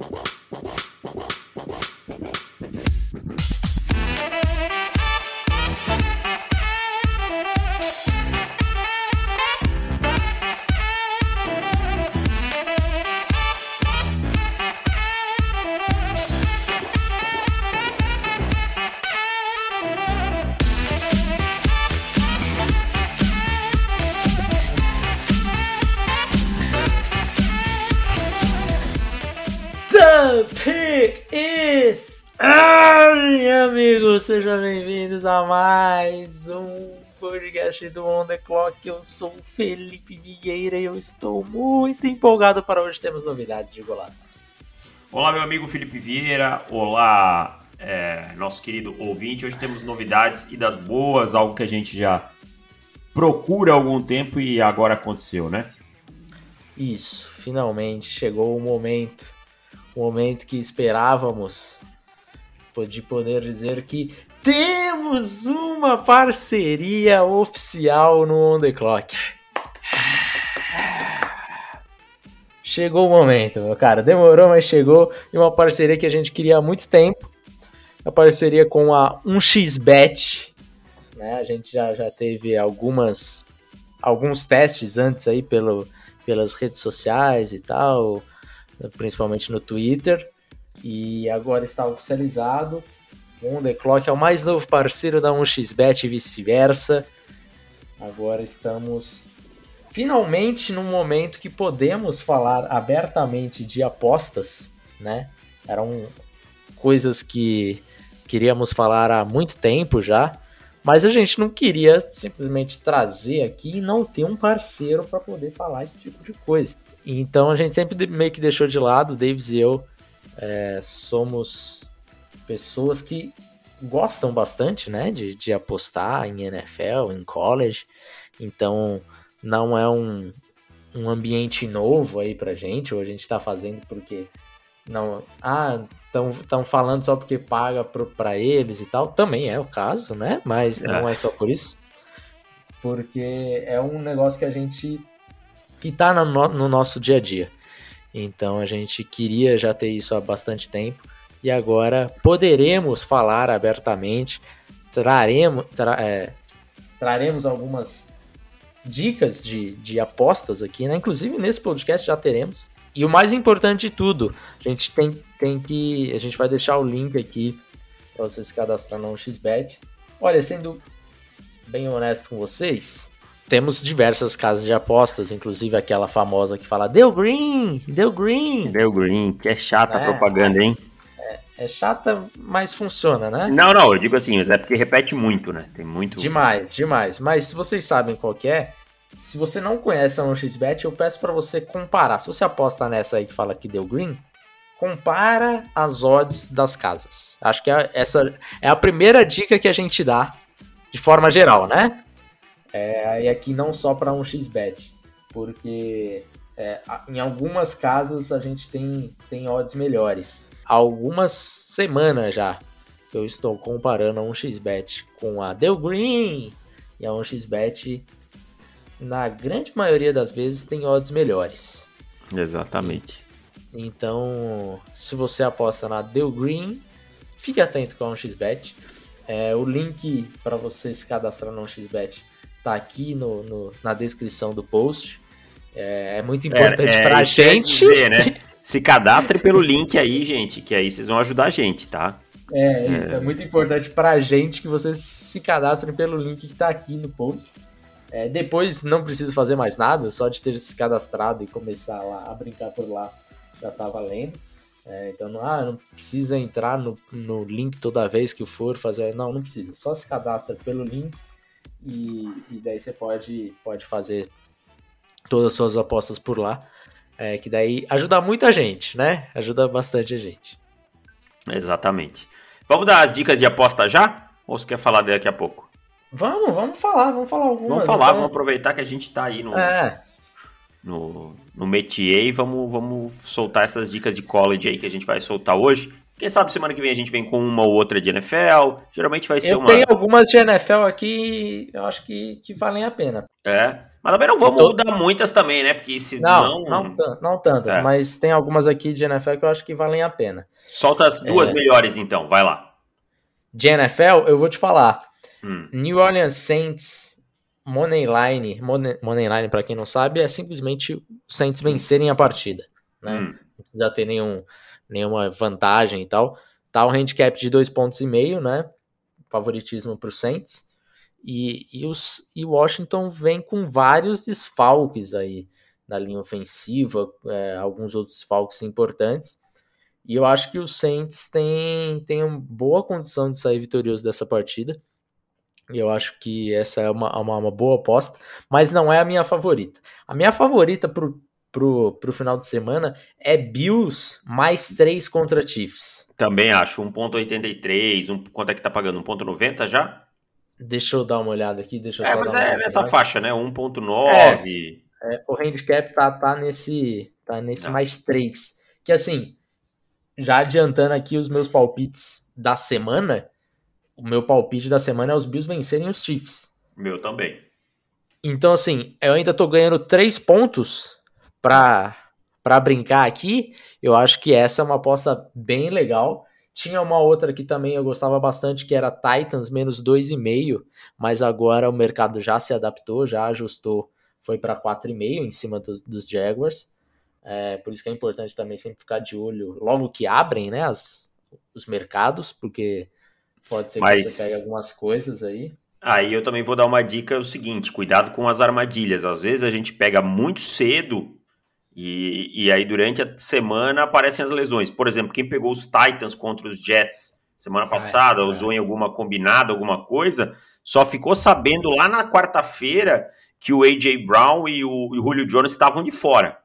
Wow. Sejam bem-vindos a mais um podcast do On The Clock. Eu sou o Felipe Vieira e eu estou muito empolgado para hoje temos novidades de Goladas. Olá, meu amigo Felipe Vieira. Olá, é, nosso querido ouvinte. Hoje temos novidades e das boas, algo que a gente já procura há algum tempo e agora aconteceu, né? Isso, finalmente chegou o momento, o momento que esperávamos de poder dizer que temos uma parceria oficial no On The Clock. Chegou o momento, meu cara. Demorou, mas chegou. E uma parceria que a gente queria há muito tempo. A parceria com a 1xBet. Né? A gente já, já teve algumas alguns testes antes aí pelo, pelas redes sociais e tal, principalmente no Twitter e agora está oficializado. O On The Clock é o mais novo parceiro da 1xBet e vice-versa. Agora estamos finalmente num momento que podemos falar abertamente de apostas, né? Eram coisas que queríamos falar há muito tempo já, mas a gente não queria simplesmente trazer aqui e não ter um parceiro para poder falar esse tipo de coisa. Então a gente sempre meio que deixou de lado, Davis e eu, é, somos pessoas que gostam bastante, né, de, de apostar em NFL, em college, então não é um, um ambiente novo aí pra gente, ou a gente tá fazendo porque não, ah, estão falando só porque paga para eles e tal, também é o caso, né, mas é. não é só por isso, porque é um negócio que a gente, que tá no, no nosso dia a dia, então a gente queria já ter isso há bastante tempo e agora poderemos falar abertamente, traremos, tra, é, traremos algumas dicas de, de apostas aqui, né? Inclusive nesse podcast já teremos. E o mais importante de tudo, a gente tem, tem que. A gente vai deixar o link aqui para você se cadastrar no XBet. Olha, sendo bem honesto com vocês, temos diversas casas de apostas, inclusive aquela famosa que fala Deu Green, Deu Green. Deu Green, que é chata é, a propaganda, hein? É, é, chata, mas funciona, né? Não, não, eu digo assim, mas é porque repete muito, né? Tem muito. Demais, demais. Mas se vocês sabem qual que é, se você não conhece a 1xBet, eu peço para você comparar. Se você aposta nessa aí que fala que deu green, compara as odds das casas. Acho que é, essa é a primeira dica que a gente dá de forma geral, né? É, e aqui não só para um xbet, porque é, em algumas casas a gente tem, tem odds melhores. Há algumas semanas já que eu estou comparando a um xbet com a Del Green e a um xbet na grande maioria das vezes tem odds melhores. Exatamente. Então, se você aposta na Del Green, fique atento com a 1xBet. É, o link para você se cadastrar no 1xBet tá aqui no, no na descrição do post. É, é muito importante é, é, pra gente. Dizer, né? Se cadastre pelo link aí, gente, que aí vocês vão ajudar a gente, tá? É, isso. É, é muito importante pra gente que vocês se cadastrem pelo link que tá aqui no post. É, depois não precisa fazer mais nada, só de ter se cadastrado e começar lá a brincar por lá já tá valendo. É, então não, ah, não precisa entrar no, no link toda vez que for fazer. Não, não precisa. Só se cadastra pelo link e, e daí você pode, pode fazer todas as suas apostas por lá. É, que daí ajuda muita gente, né? Ajuda bastante a gente. Exatamente. Vamos dar as dicas de aposta já? Ou você quer falar daqui a pouco? Vamos, vamos falar, vamos falar algumas. Vamos falar, então... vamos aproveitar que a gente tá aí no, é. no, no métier e vamos, vamos soltar essas dicas de college aí que a gente vai soltar hoje. Quem sabe semana que vem a gente vem com uma ou outra de NFL. Geralmente vai ser eu uma. Tem algumas de NFL aqui, eu acho que, que valem a pena. É. Mas também não vamos tô... dar muitas também, né? Porque se não. Não, não, não tantas, é. mas tem algumas aqui de NFL que eu acho que valem a pena. Solta as duas é... melhores então, vai lá. De NFL, eu vou te falar. Hum. New Orleans Saints Moneyline, money, moneyline para quem não sabe, é simplesmente os Saints vencerem a partida, né? Hum. Não precisa ter nenhum, nenhuma vantagem e tal. Tá um handicap de dois pontos e meio, né? Favoritismo para os Saints. E, e, os, e Washington vem com vários desfalques aí na linha ofensiva, é, alguns outros desfalques importantes. E eu acho que os Saints têm, têm uma boa condição de sair vitorioso dessa partida. Eu acho que essa é uma, uma, uma, boa aposta, mas não é a minha favorita. A minha favorita pro, pro, pro final de semana é Bills mais 3 contra Chiefs. Também acho, 1.83, um, quanto é que tá pagando? 1.90 já? Deixa eu dar uma olhada aqui, deixa eu É, mas é nessa faixa, né? 1.9. É, é, o handicap tá, tá nesse, tá nesse não. mais 3. Que assim, já adiantando aqui os meus palpites da semana, o meu palpite da semana é os Bills vencerem os Chiefs. Meu também. Então, assim, eu ainda tô ganhando três pontos pra brincar aqui. Eu acho que essa é uma aposta bem legal. Tinha uma outra que também eu gostava bastante, que era Titans menos 2,5, mas agora o mercado já se adaptou, já ajustou, foi para 4,5 em cima dos, dos Jaguars. É, por isso que é importante também sempre ficar de olho logo que abrem né, as, os mercados, porque Pode ser Mas... que você pegue algumas coisas aí. Aí eu também vou dar uma dica: é o seguinte, cuidado com as armadilhas. Às vezes a gente pega muito cedo e, e aí durante a semana aparecem as lesões. Por exemplo, quem pegou os Titans contra os Jets semana passada, é, é. usou em alguma combinada, alguma coisa, só ficou sabendo lá na quarta-feira que o A.J. Brown e o, e o Julio Jones estavam de fora.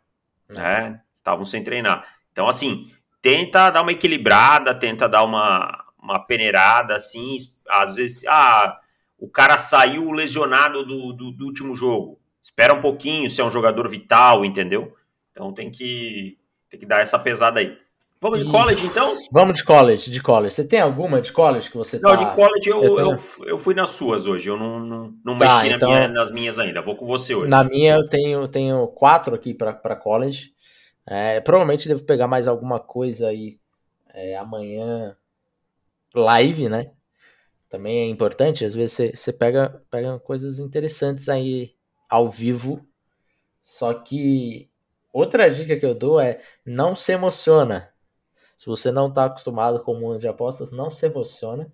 Né? Estavam sem treinar. Então, assim, tenta dar uma equilibrada, tenta dar uma, uma peneirada assim, às vezes, ah, o cara saiu lesionado do, do, do, último jogo. Espera um pouquinho, se é um jogador vital, entendeu? Então tem que, tem que dar essa pesada aí. Vamos de college, então? Vamos de college, de college. Você tem alguma de college que você Não, tá... de college eu, eu, eu, eu, fui nas suas hoje. Eu não, não, não tá, mexi então, na minha, nas minhas ainda. Vou com você hoje. Na minha eu tenho, tenho quatro aqui para college. É, provavelmente devo pegar mais alguma coisa aí é, amanhã live, né? Também é importante, às vezes você, você pega, pega coisas interessantes aí ao vivo. Só que outra dica que eu dou é não se emociona. Se você não está acostumado com o mundo de apostas, não se emociona.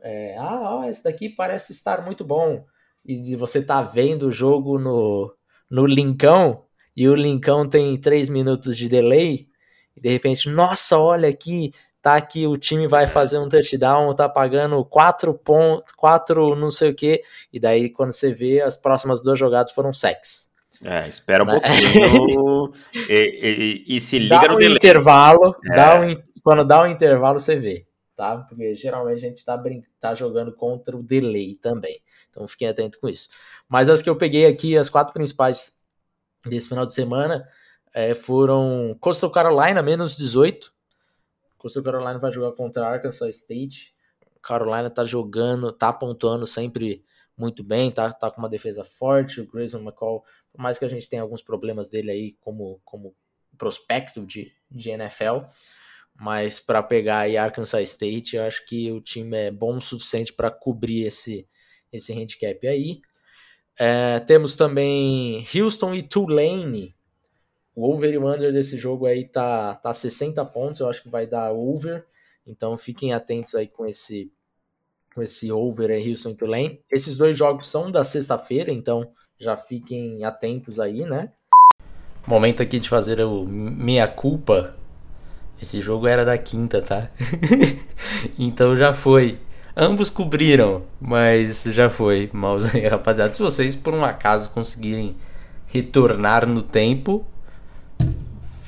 É, ah, ó, esse daqui parece estar muito bom. E você tá vendo o jogo no, no linkão e o linkão tem 3 minutos de delay. E de repente, nossa, olha aqui, tá que o time vai fazer um touchdown, tá pagando quatro pontos, quatro não sei o que, e daí quando você vê, as próximas duas jogadas foram sex. É, espera um pouquinho e, e, e, se liga dá no um delay. intervalo, é. dá um, quando dá um intervalo você vê, tá? Porque geralmente a gente tá, brin tá jogando contra o delay também, então fiquem atentos com isso. Mas as que eu peguei aqui, as quatro principais desse final de semana, é, foram Coastal Carolina, menos 18, Coastal Carolina vai jogar contra Arkansas State. Carolina tá jogando, tá pontuando sempre muito bem, tá, tá com uma defesa forte. O Grayson McCall, por mais que a gente tenha alguns problemas dele aí como, como prospecto de, de NFL, mas para pegar aí Arkansas State, eu acho que o time é bom o suficiente para cobrir esse, esse handicap aí. É, temos também Houston e Tulane o over e o under desse jogo aí tá, tá 60 pontos, eu acho que vai dar over. Então fiquem atentos aí com esse com esse over aí, Houston e Tulane. Esses dois jogos são da sexta-feira, então já fiquem atentos aí, né? Momento aqui de fazer o minha culpa. Esse jogo era da quinta, tá? então já foi. Ambos cobriram, mas já foi. Mas aí, rapaziada, se vocês por um acaso conseguirem retornar no tempo,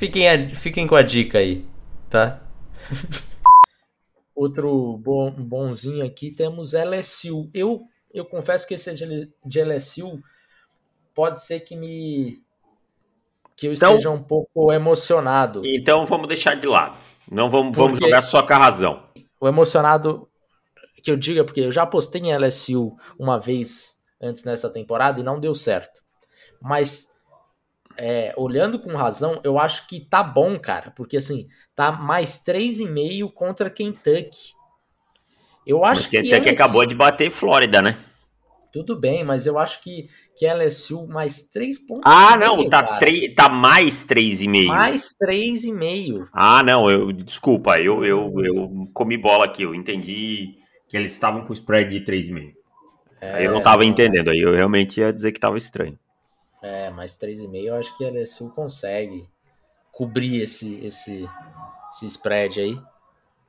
Fiquem, a, fiquem com a dica aí, tá? Outro bom, bonzinho aqui temos LSU. Eu, eu confesso que esse de, de LSU pode ser que me que eu então, esteja um pouco emocionado. Então vamos deixar de lado. Não vamos, vamos jogar só com a razão. O emocionado que eu diga, porque eu já apostei em LSU uma vez antes nessa temporada e não deu certo. Mas é, olhando com razão, eu acho que tá bom, cara, porque assim, tá mais 3,5 contra Kentucky. Eu acho mas que Kentucky LSU... acabou de bater Flórida, né? Tudo bem, mas eu acho que, que LSU mais 3 pontos. Ah, não, tá, 3, tá mais 3,5. Mais 3,5. Ah, não, eu desculpa, eu, eu, eu comi bola aqui, eu entendi que eles estavam com spread de 3,5. É, aí eu não tava entendendo, aí eu realmente ia dizer que tava estranho. É, mas 3,5 eu acho que a LSU consegue cobrir esse, esse, esse spread aí.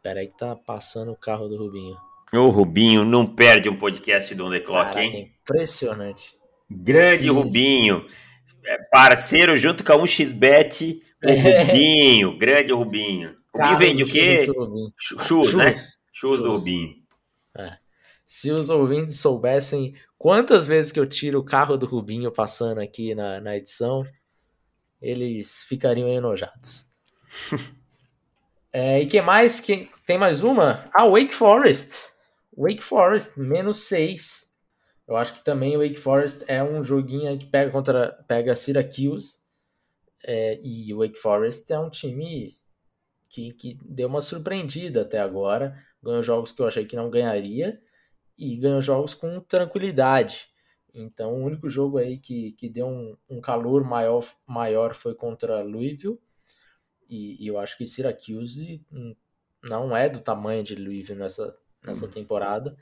Pera aí que tá passando o carro do Rubinho. O Rubinho não perde um podcast do On The Clock, Caraca, hein? Impressionante. Grande Sim, Rubinho. É parceiro junto com a 1xBet, o é. Rubinho. Grande Rubinho. O Rubinho vende o quê? Chus, né? Chus do Rubinho. É. Se os ouvintes soubessem quantas vezes que eu tiro o carro do Rubinho passando aqui na, na edição, eles ficariam enojados. é, e que mais? Que, tem mais uma? Ah, Wake Forest. Wake Forest, menos 6. Eu acho que também o Wake Forest é um joguinho que pega contra pega Syracuse. É, e o Wake Forest é um time que, que deu uma surpreendida até agora ganhou jogos que eu achei que não ganharia e ganhou jogos com tranquilidade. Então, o único jogo aí que, que deu um, um calor maior, maior foi contra Louisville. E, e, eu acho que Syracuse não é do tamanho de Louisville nessa, nessa uhum. temporada.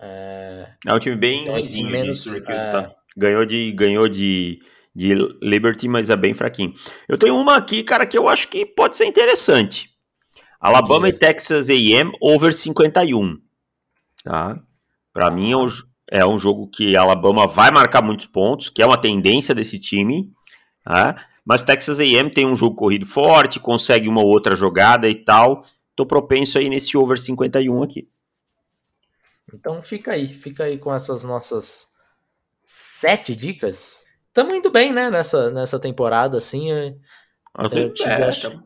É, é um time bem então, assim, menos, Syracuse, é... tá? Ganhou de, ganhou de, de Liberty, mas é bem fraquinho. Eu tenho uma aqui, cara, que eu acho que pode ser interessante. Alabama e Texas A&M over 51. Tá? Para mim é um, é um jogo que Alabama vai marcar muitos pontos, que é uma tendência desse time. Tá? Mas Texas A&M tem um jogo corrido forte, consegue uma outra jogada e tal. Tô propenso aí nesse over 51 aqui. Então fica aí, fica aí com essas nossas sete dicas. Tamo indo bem, né, nessa, nessa temporada, assim. Eu, eu tive, é, acho,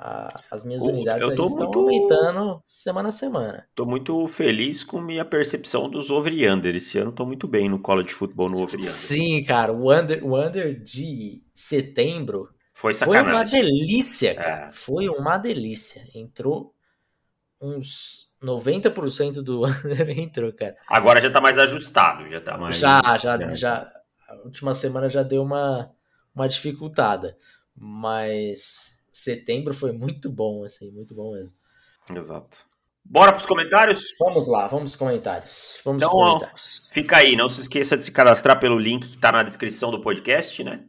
ah, as minhas unidades eu tô estão muito... aumentando semana a semana. Tô muito feliz com minha percepção dos over e under. Esse ano tô muito bem no college football no over e under. Sim, cara, o under, o under de setembro foi, foi uma delícia, cara. É. Foi uma delícia. Entrou uns 90% do under entrou, cara. Agora já tá mais ajustado, já tá mais. Já, já, já. já a última semana já deu uma, uma dificultada. Mas setembro foi muito bom, assim, muito bom mesmo. Exato. Bora para os comentários? Vamos lá, vamos para comentários. Vamos então, comentários. fica aí, não se esqueça de se cadastrar pelo link que está na descrição do podcast, né?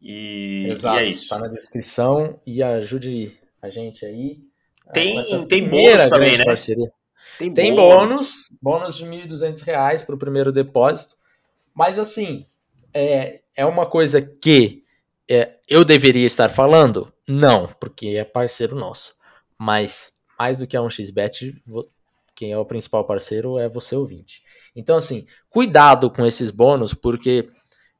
E, Exato, e é isso. Está na descrição e ajude a gente aí. Tem, tem bônus também, né? Parceria. Tem, tem bônus, bônus de R$ 1.200 para o primeiro depósito. Mas assim, é, é uma coisa que é, eu deveria estar falando? Não, porque é parceiro nosso. Mas mais do que a 1xBet, quem é o principal parceiro é você ouvinte. Então, assim, cuidado com esses bônus, porque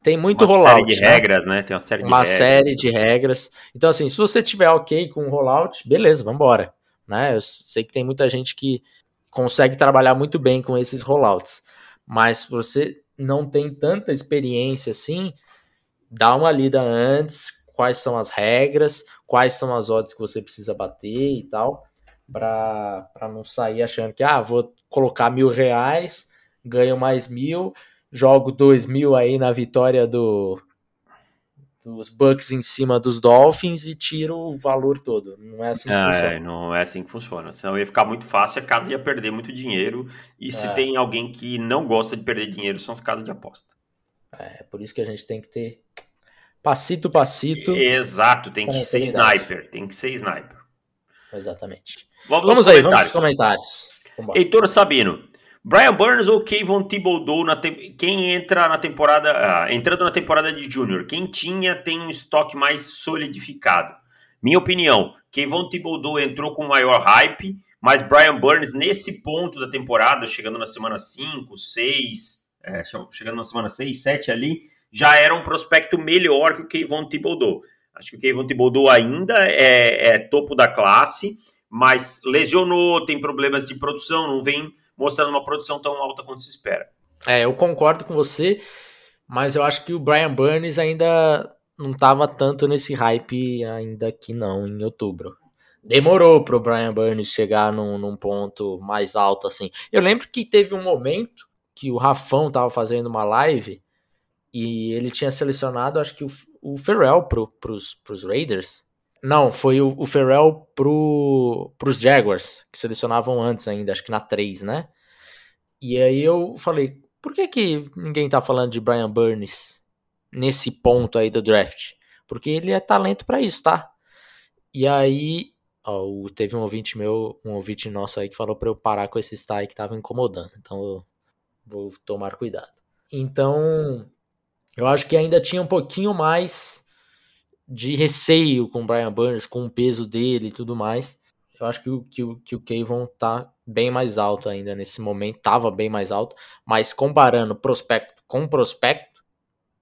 tem muito uma rollout. Uma série de né? regras, né? Tem uma série de uma regras. série de regras. Então, assim, se você tiver ok com o rollout, beleza, vambora. Né? Eu sei que tem muita gente que consegue trabalhar muito bem com esses rollouts. Mas se você não tem tanta experiência assim, dá uma lida antes, quais são as regras, quais são as odds que você precisa bater e tal, para não sair achando que, ah, vou colocar mil reais, ganho mais mil, jogo dois mil aí na vitória do, dos Bucks em cima dos Dolphins e tiro o valor todo. Não é assim que é, funciona. Não é assim que funciona. Senão ia ficar muito fácil a casa ia perder muito dinheiro. E é. se tem alguém que não gosta de perder dinheiro, são as casas de aposta. É, por isso que a gente tem que ter passito passito. Exato, tem que ser sniper, tem que ser sniper. Exatamente. Vamos, vamos aí, vamos aos comentários. Vambora. Heitor Sabino. Brian Burns ou Kayvon Thibodeau na te... quem entra na temporada, ah, entrando na temporada de Júnior, quem tinha tem um estoque mais solidificado. Minha opinião, Kayvon Thibodeau entrou com maior hype, mas Brian Burns nesse ponto da temporada, chegando na semana 5, 6, é, chegando na semana 6, 7 ali, já era um prospecto melhor que o Kayvon Thibodeau. Acho que o Kevin Thibodeau ainda é, é topo da classe, mas lesionou, tem problemas de produção, não vem mostrando uma produção tão alta quanto se espera. É, eu concordo com você, mas eu acho que o Brian Burns ainda não estava tanto nesse hype ainda aqui não, em outubro. Demorou para o Brian Burns chegar num, num, ponto mais alto assim. Eu lembro que teve um momento que o Rafão estava fazendo uma live e ele tinha selecionado, acho que o, o Ferrell pros, pros Raiders. Não, foi o, o Ferrell pro, pros Jaguars, que selecionavam antes ainda, acho que na 3, né? E aí eu falei, por que, que ninguém tá falando de Brian Burns nesse ponto aí do draft? Porque ele é talento para isso, tá? E aí, ó, teve um ouvinte meu, um ouvinte nosso aí que falou para eu parar com esse style que tava incomodando. Então eu vou tomar cuidado. Então, eu acho que ainda tinha um pouquinho mais de receio com o Brian Burns, com o peso dele e tudo mais. Eu acho que o, que, o, que o Kayvon tá bem mais alto ainda nesse momento, tava bem mais alto, mas comparando prospecto com prospecto,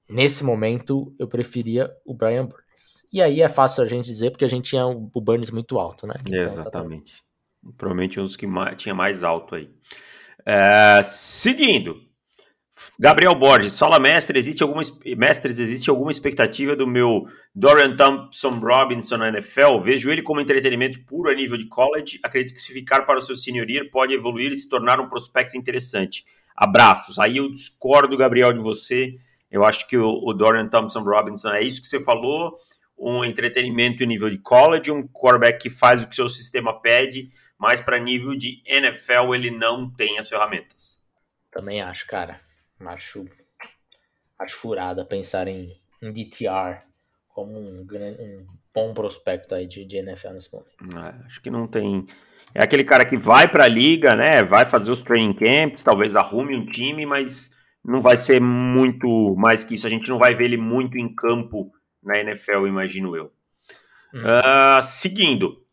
nesse momento eu preferia o Brian Burns. E aí é fácil a gente dizer porque a gente tinha o Burns muito alto, né? Então, tá Exatamente. Tá Provavelmente um dos que mais, tinha mais alto aí. É, seguindo, Gabriel Borges, fala mestre, existe alguma mestres, existe alguma expectativa do meu Dorian Thompson Robinson na NFL? Vejo ele como entretenimento puro a nível de college. Acredito que se ficar para o seu senior year pode evoluir e se tornar um prospecto interessante. Abraços. Aí eu discordo, Gabriel, de você. Eu acho que o, o Dorian Thompson Robinson é isso que você falou, um entretenimento em nível de college, um quarterback que faz o que seu sistema pede, mas para nível de NFL ele não tem as ferramentas. Também acho, cara. Acho, acho furada pensar em, em DTR como um, um bom prospecto aí de, de NFL nesse momento. É, acho que não tem. É aquele cara que vai para a liga, né? Vai fazer os training camps, talvez arrume um time, mas não vai ser muito mais que isso. A gente não vai ver ele muito em campo na NFL, imagino eu. Hum. Uh, seguindo,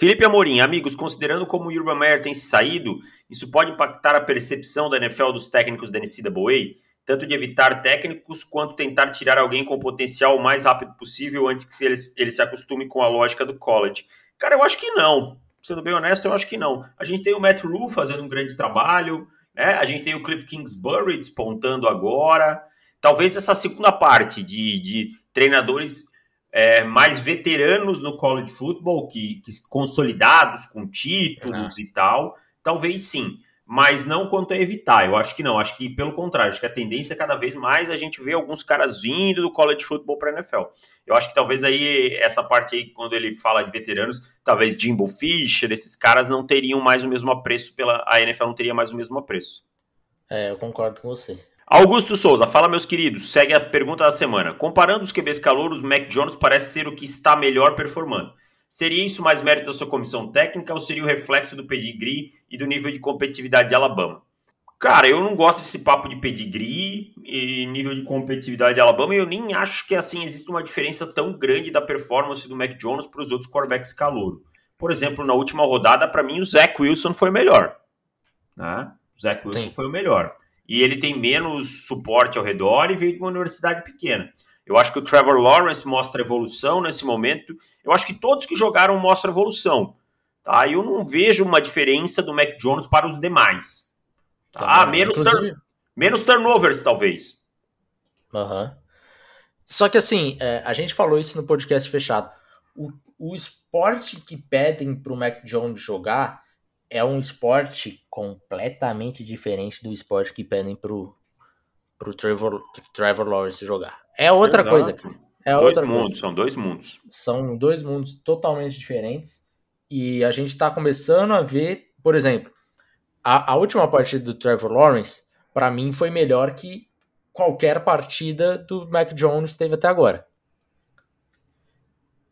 Felipe Amorim, amigos, considerando como o Urban Meyer tem saído, isso pode impactar a percepção da NFL dos técnicos da NCAA, tanto de evitar técnicos quanto tentar tirar alguém com potencial o mais rápido possível antes que ele, ele se acostume com a lógica do college. Cara, eu acho que não. Sendo bem honesto, eu acho que não. A gente tem o Matt Rule fazendo um grande trabalho, né? a gente tem o Cliff Kingsbury despontando agora. Talvez essa segunda parte de, de treinadores é, mais veteranos no college football, que, que consolidados com títulos é. e tal, talvez sim, mas não quanto a evitar. Eu acho que não, acho que pelo contrário, acho que a tendência é cada vez mais a gente ver alguns caras vindo do college football para NFL. Eu acho que talvez aí essa parte aí quando ele fala de veteranos, talvez Jimbo Fisher, esses caras não teriam mais o mesmo apreço pela a NFL não teria mais o mesmo apreço. É, eu concordo com você. Augusto Souza, fala meus queridos, segue a pergunta da semana. Comparando os QBs calouros, Mac Jones parece ser o que está melhor performando. Seria isso mais mérito da sua comissão técnica ou seria o reflexo do pedigree e do nível de competitividade de Alabama? Cara, eu não gosto desse papo de pedigree e nível de competitividade de Alabama e eu nem acho que assim existe uma diferença tão grande da performance do Mac Jones para os outros quarterbacks calouro. Por exemplo, na última rodada, para mim, o Zach Wilson foi o melhor. Né? O Zach Wilson Sim. foi o melhor e ele tem menos suporte ao redor e veio de uma universidade pequena. Eu acho que o Trevor Lawrence mostra evolução nesse momento. Eu acho que todos que jogaram mostram evolução. Tá? Eu não vejo uma diferença do Mac Jones para os demais. Tá? tá menos, turn menos turnovers, talvez. Uhum. Só que assim, é, a gente falou isso no podcast fechado. O, o esporte que pedem para o Mac Jones jogar é um esporte completamente diferente do esporte que pedem pro, pro Trevor, Trevor Lawrence jogar. É outra Exato. coisa, cara. É dois outra mundos, coisa. são dois mundos. São dois mundos totalmente diferentes. E a gente tá começando a ver, por exemplo, a, a última partida do Trevor Lawrence, para mim, foi melhor que qualquer partida do Mac Jones teve até agora.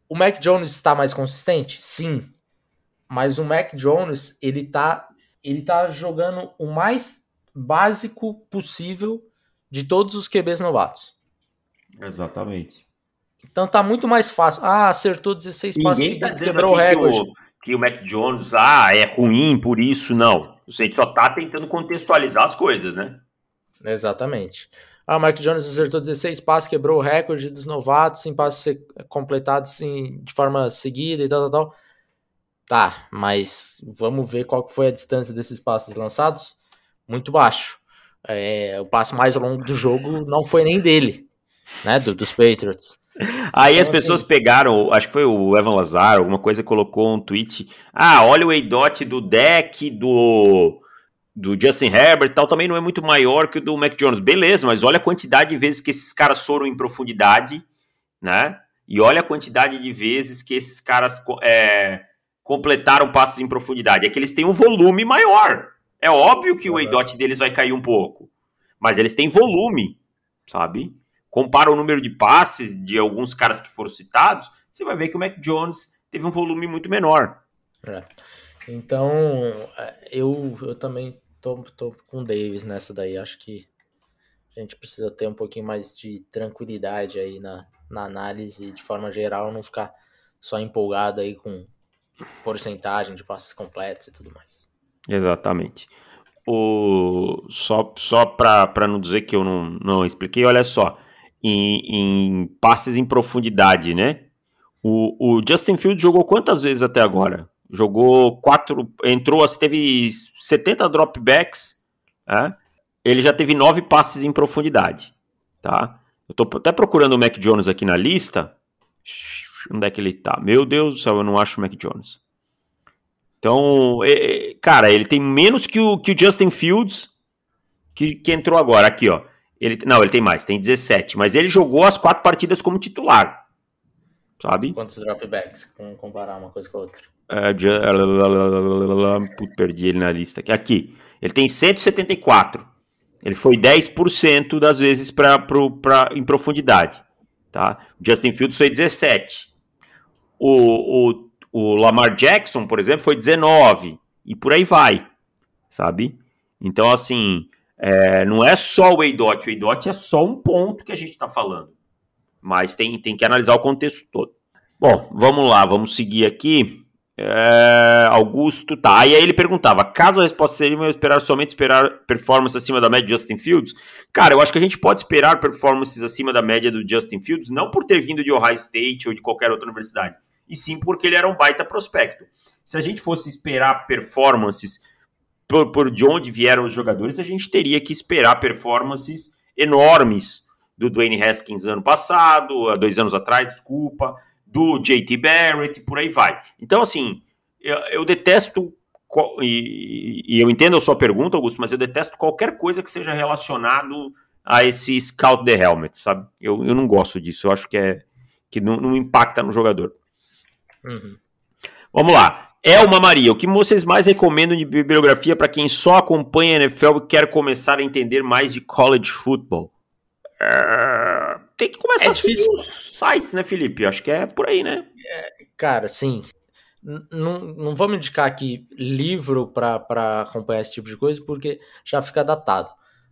O Mac Jones está mais consistente? Sim. Mas o Mac Jones, ele tá, ele tá jogando o mais básico possível de todos os QBs novatos. Exatamente. Então tá muito mais fácil. Ah, acertou 16 passes seguidos, tá quebrou o recorde. Que o, que o Mac Jones, ah, é ruim por isso, não. Gente só tá tentando contextualizar as coisas, né? Exatamente. Ah, o Mike Jones acertou 16 passes, quebrou o recorde dos novatos em passes completados assim, de forma seguida e tal, tal, tal. Tá, mas vamos ver qual foi a distância desses passes lançados. Muito baixo. É, o passe mais longo do jogo não foi nem dele, né? Do, dos Patriots. Aí então, as pessoas assim, pegaram, acho que foi o Evan Lazar, alguma coisa, colocou um tweet. Ah, olha o A-Dot do deck do do Justin Herbert tal também não é muito maior que o do Mac Jones. Beleza, mas olha a quantidade de vezes que esses caras foram em profundidade, né? E olha a quantidade de vezes que esses caras é, completaram passos em profundidade. É que eles têm um volume maior. É óbvio que o EDOT deles vai cair um pouco, mas eles têm volume, sabe? Compara o número de passes de alguns caras que foram citados, você vai ver que o Mac Jones teve um volume muito menor. É. Então, é, eu, eu também tô, tô com o Davis nessa daí. Acho que a gente precisa ter um pouquinho mais de tranquilidade aí na, na análise de forma geral, não ficar só empolgado aí com porcentagem de passes completos e tudo mais. Exatamente. O, só só para não dizer que eu não, não expliquei, olha só, em, em passes em profundidade, né? O, o Justin Fields jogou quantas vezes até agora? jogou quatro, entrou, teve 70 dropbacks, né? ele já teve nove passes em profundidade, tá? Eu tô até procurando o Mac Jones aqui na lista. Onde é que ele tá? Meu Deus do céu, eu não acho o Mac Jones. Então, é, é, cara, ele tem menos que o, que o Justin Fields, que, que entrou agora. Aqui, ó. Ele, não, ele tem mais, tem 17. Mas ele jogou as quatro partidas como titular. Sabe? Quantos dropbacks? Comparar uma coisa com a outra. Uh, perdi ele na lista. Aqui. Ele tem 174. Ele foi 10% das vezes pra, pro, pra, em profundidade. Tá? Justin Fields foi 17. O, o, o Lamar Jackson, por exemplo, foi 19. E por aí vai. Sabe? Então, assim, é, não é só o EIDOT. O EIDOT é só um ponto que a gente está falando. Mas tem, tem que analisar o contexto todo. Bom, vamos lá, vamos seguir aqui. É, Augusto, tá. E aí ele perguntava: caso a resposta seja esperar somente esperar performance acima da média de Justin Fields? Cara, eu acho que a gente pode esperar performances acima da média do Justin Fields, não por ter vindo de Ohio State ou de qualquer outra universidade, e sim porque ele era um baita prospecto. Se a gente fosse esperar performances por, por de onde vieram os jogadores, a gente teria que esperar performances enormes do Dwayne Haskins ano passado, há dois anos atrás, desculpa do JT Barrett, por aí vai. Então, assim, eu, eu detesto, e, e, eu entendo a sua pergunta, Augusto, mas eu detesto qualquer coisa que seja relacionado a esse Scout the Helmet, sabe? Eu, eu não gosto disso, eu acho que, é, que não, não impacta no jogador. Uhum. Vamos lá. Elma Maria, o que vocês mais recomendam de bibliografia para quem só acompanha a NFL e quer começar a entender mais de college football? Uh, tem que começar é a seguir os sites, né, Felipe? Acho que é por aí, né? É, cara, sim. Não, não vamos indicar aqui livro para acompanhar esse tipo de coisa, porque já fica datado.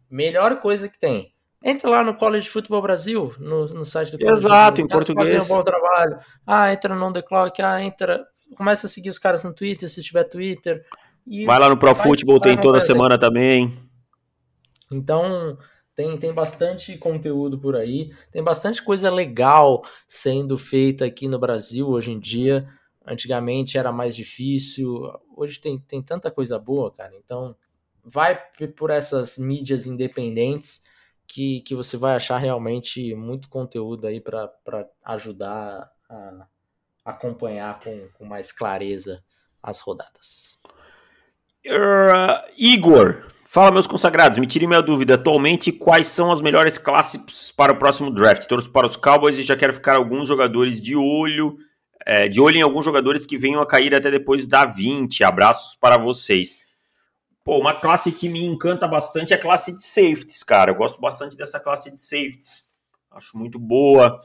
Melhor coisa que tem. Entra lá no College Football Brasil, no, no site do College Exato, em português. Fazem um bom trabalho. Ah, entra no The Clock, ah, entra. Começa a seguir os caras no Twitter, se tiver Twitter. vai lá no Pro Football, tem toda semana também. Então, tem, tem bastante conteúdo por aí, tem bastante coisa legal sendo feita aqui no Brasil hoje em dia. Antigamente era mais difícil, hoje tem, tem tanta coisa boa, cara. Então, vai por essas mídias independentes que, que você vai achar realmente muito conteúdo aí para ajudar a acompanhar com, com mais clareza as rodadas. Uh, Igor, Fala, meus consagrados, me tire minha dúvida. Atualmente, quais são as melhores classes para o próximo draft? Torço para os Cowboys e já quero ficar alguns jogadores de olho, é, de olho em alguns jogadores que venham a cair até depois da 20. Abraços para vocês. Pô, uma classe que me encanta bastante é a classe de safeties, cara. Eu gosto bastante dessa classe de safeties. Acho muito boa.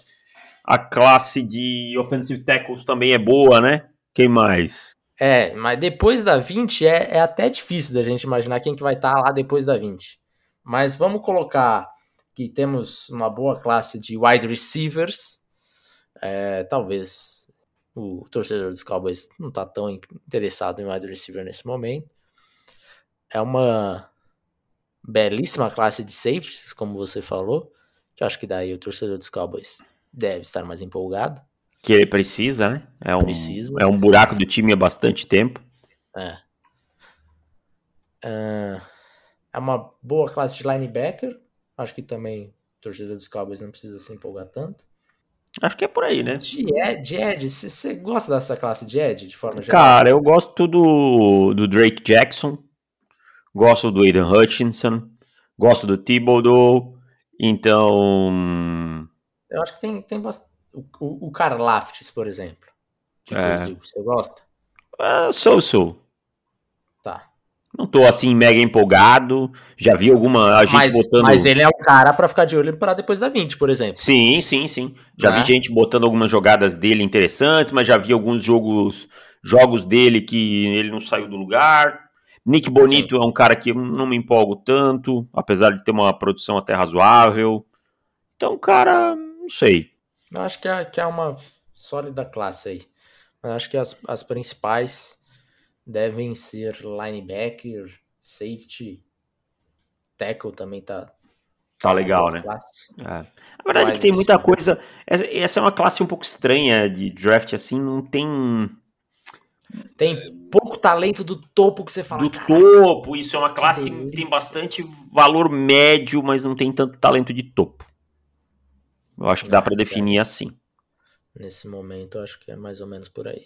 A classe de offensive tackles também é boa, né? Quem mais? É, mas depois da 20 é, é até difícil da gente imaginar quem que vai estar tá lá depois da 20. Mas vamos colocar que temos uma boa classe de wide receivers. É, talvez o torcedor dos Cowboys não está tão interessado em wide receiver nesse momento. É uma belíssima classe de safeties, como você falou, que eu acho que daí o torcedor dos Cowboys deve estar mais empolgado. Que ele precisa, né? É um, Precisa. é um buraco do time há bastante tempo. É. Ah, é uma boa classe de linebacker. Acho que também o torcedor dos Cowboys não precisa se empolgar tanto. Acho que é por aí, né? De Ed, de Ed você gosta dessa classe de Ed, de forma geral? Cara, eu gosto do, do Drake Jackson, gosto do Aiden Hutchinson, gosto do Thibodeau, então... Eu acho que tem, tem bastante. O, o, o Karlaftis, por exemplo. De É. Purdue, você gosta? É, sou, sou. Tá. Não tô assim mega empolgado, já vi alguma a gente Mas, botando... mas ele é um cara pra ficar de olho para depois da 20, por exemplo. Sim, sim, sim. Já Né? vi gente botando algumas jogadas dele interessantes, mas já vi alguns jogos, jogos dele que ele não saiu do lugar. Nick Bonito é um cara que eu não me empolgo tanto, apesar de ter uma produção até razoável. Então, cara, não sei. Eu acho que é, que é uma sólida classe aí. Eu acho que as, as principais devem ser linebacker, safety, tackle também tá. Tá legal, uma né? É. A verdade é que tem muita coisa. Essa essa é uma classe um pouco estranha de draft, assim, não tem. Tem é. pouco talento do topo que você fala. Do topo, isso é uma classe que, tem bastante valor médio, mas não tem tanto talento de topo. Eu acho que dá ah, para é definir assim. Nesse momento, eu acho que é mais ou menos por aí.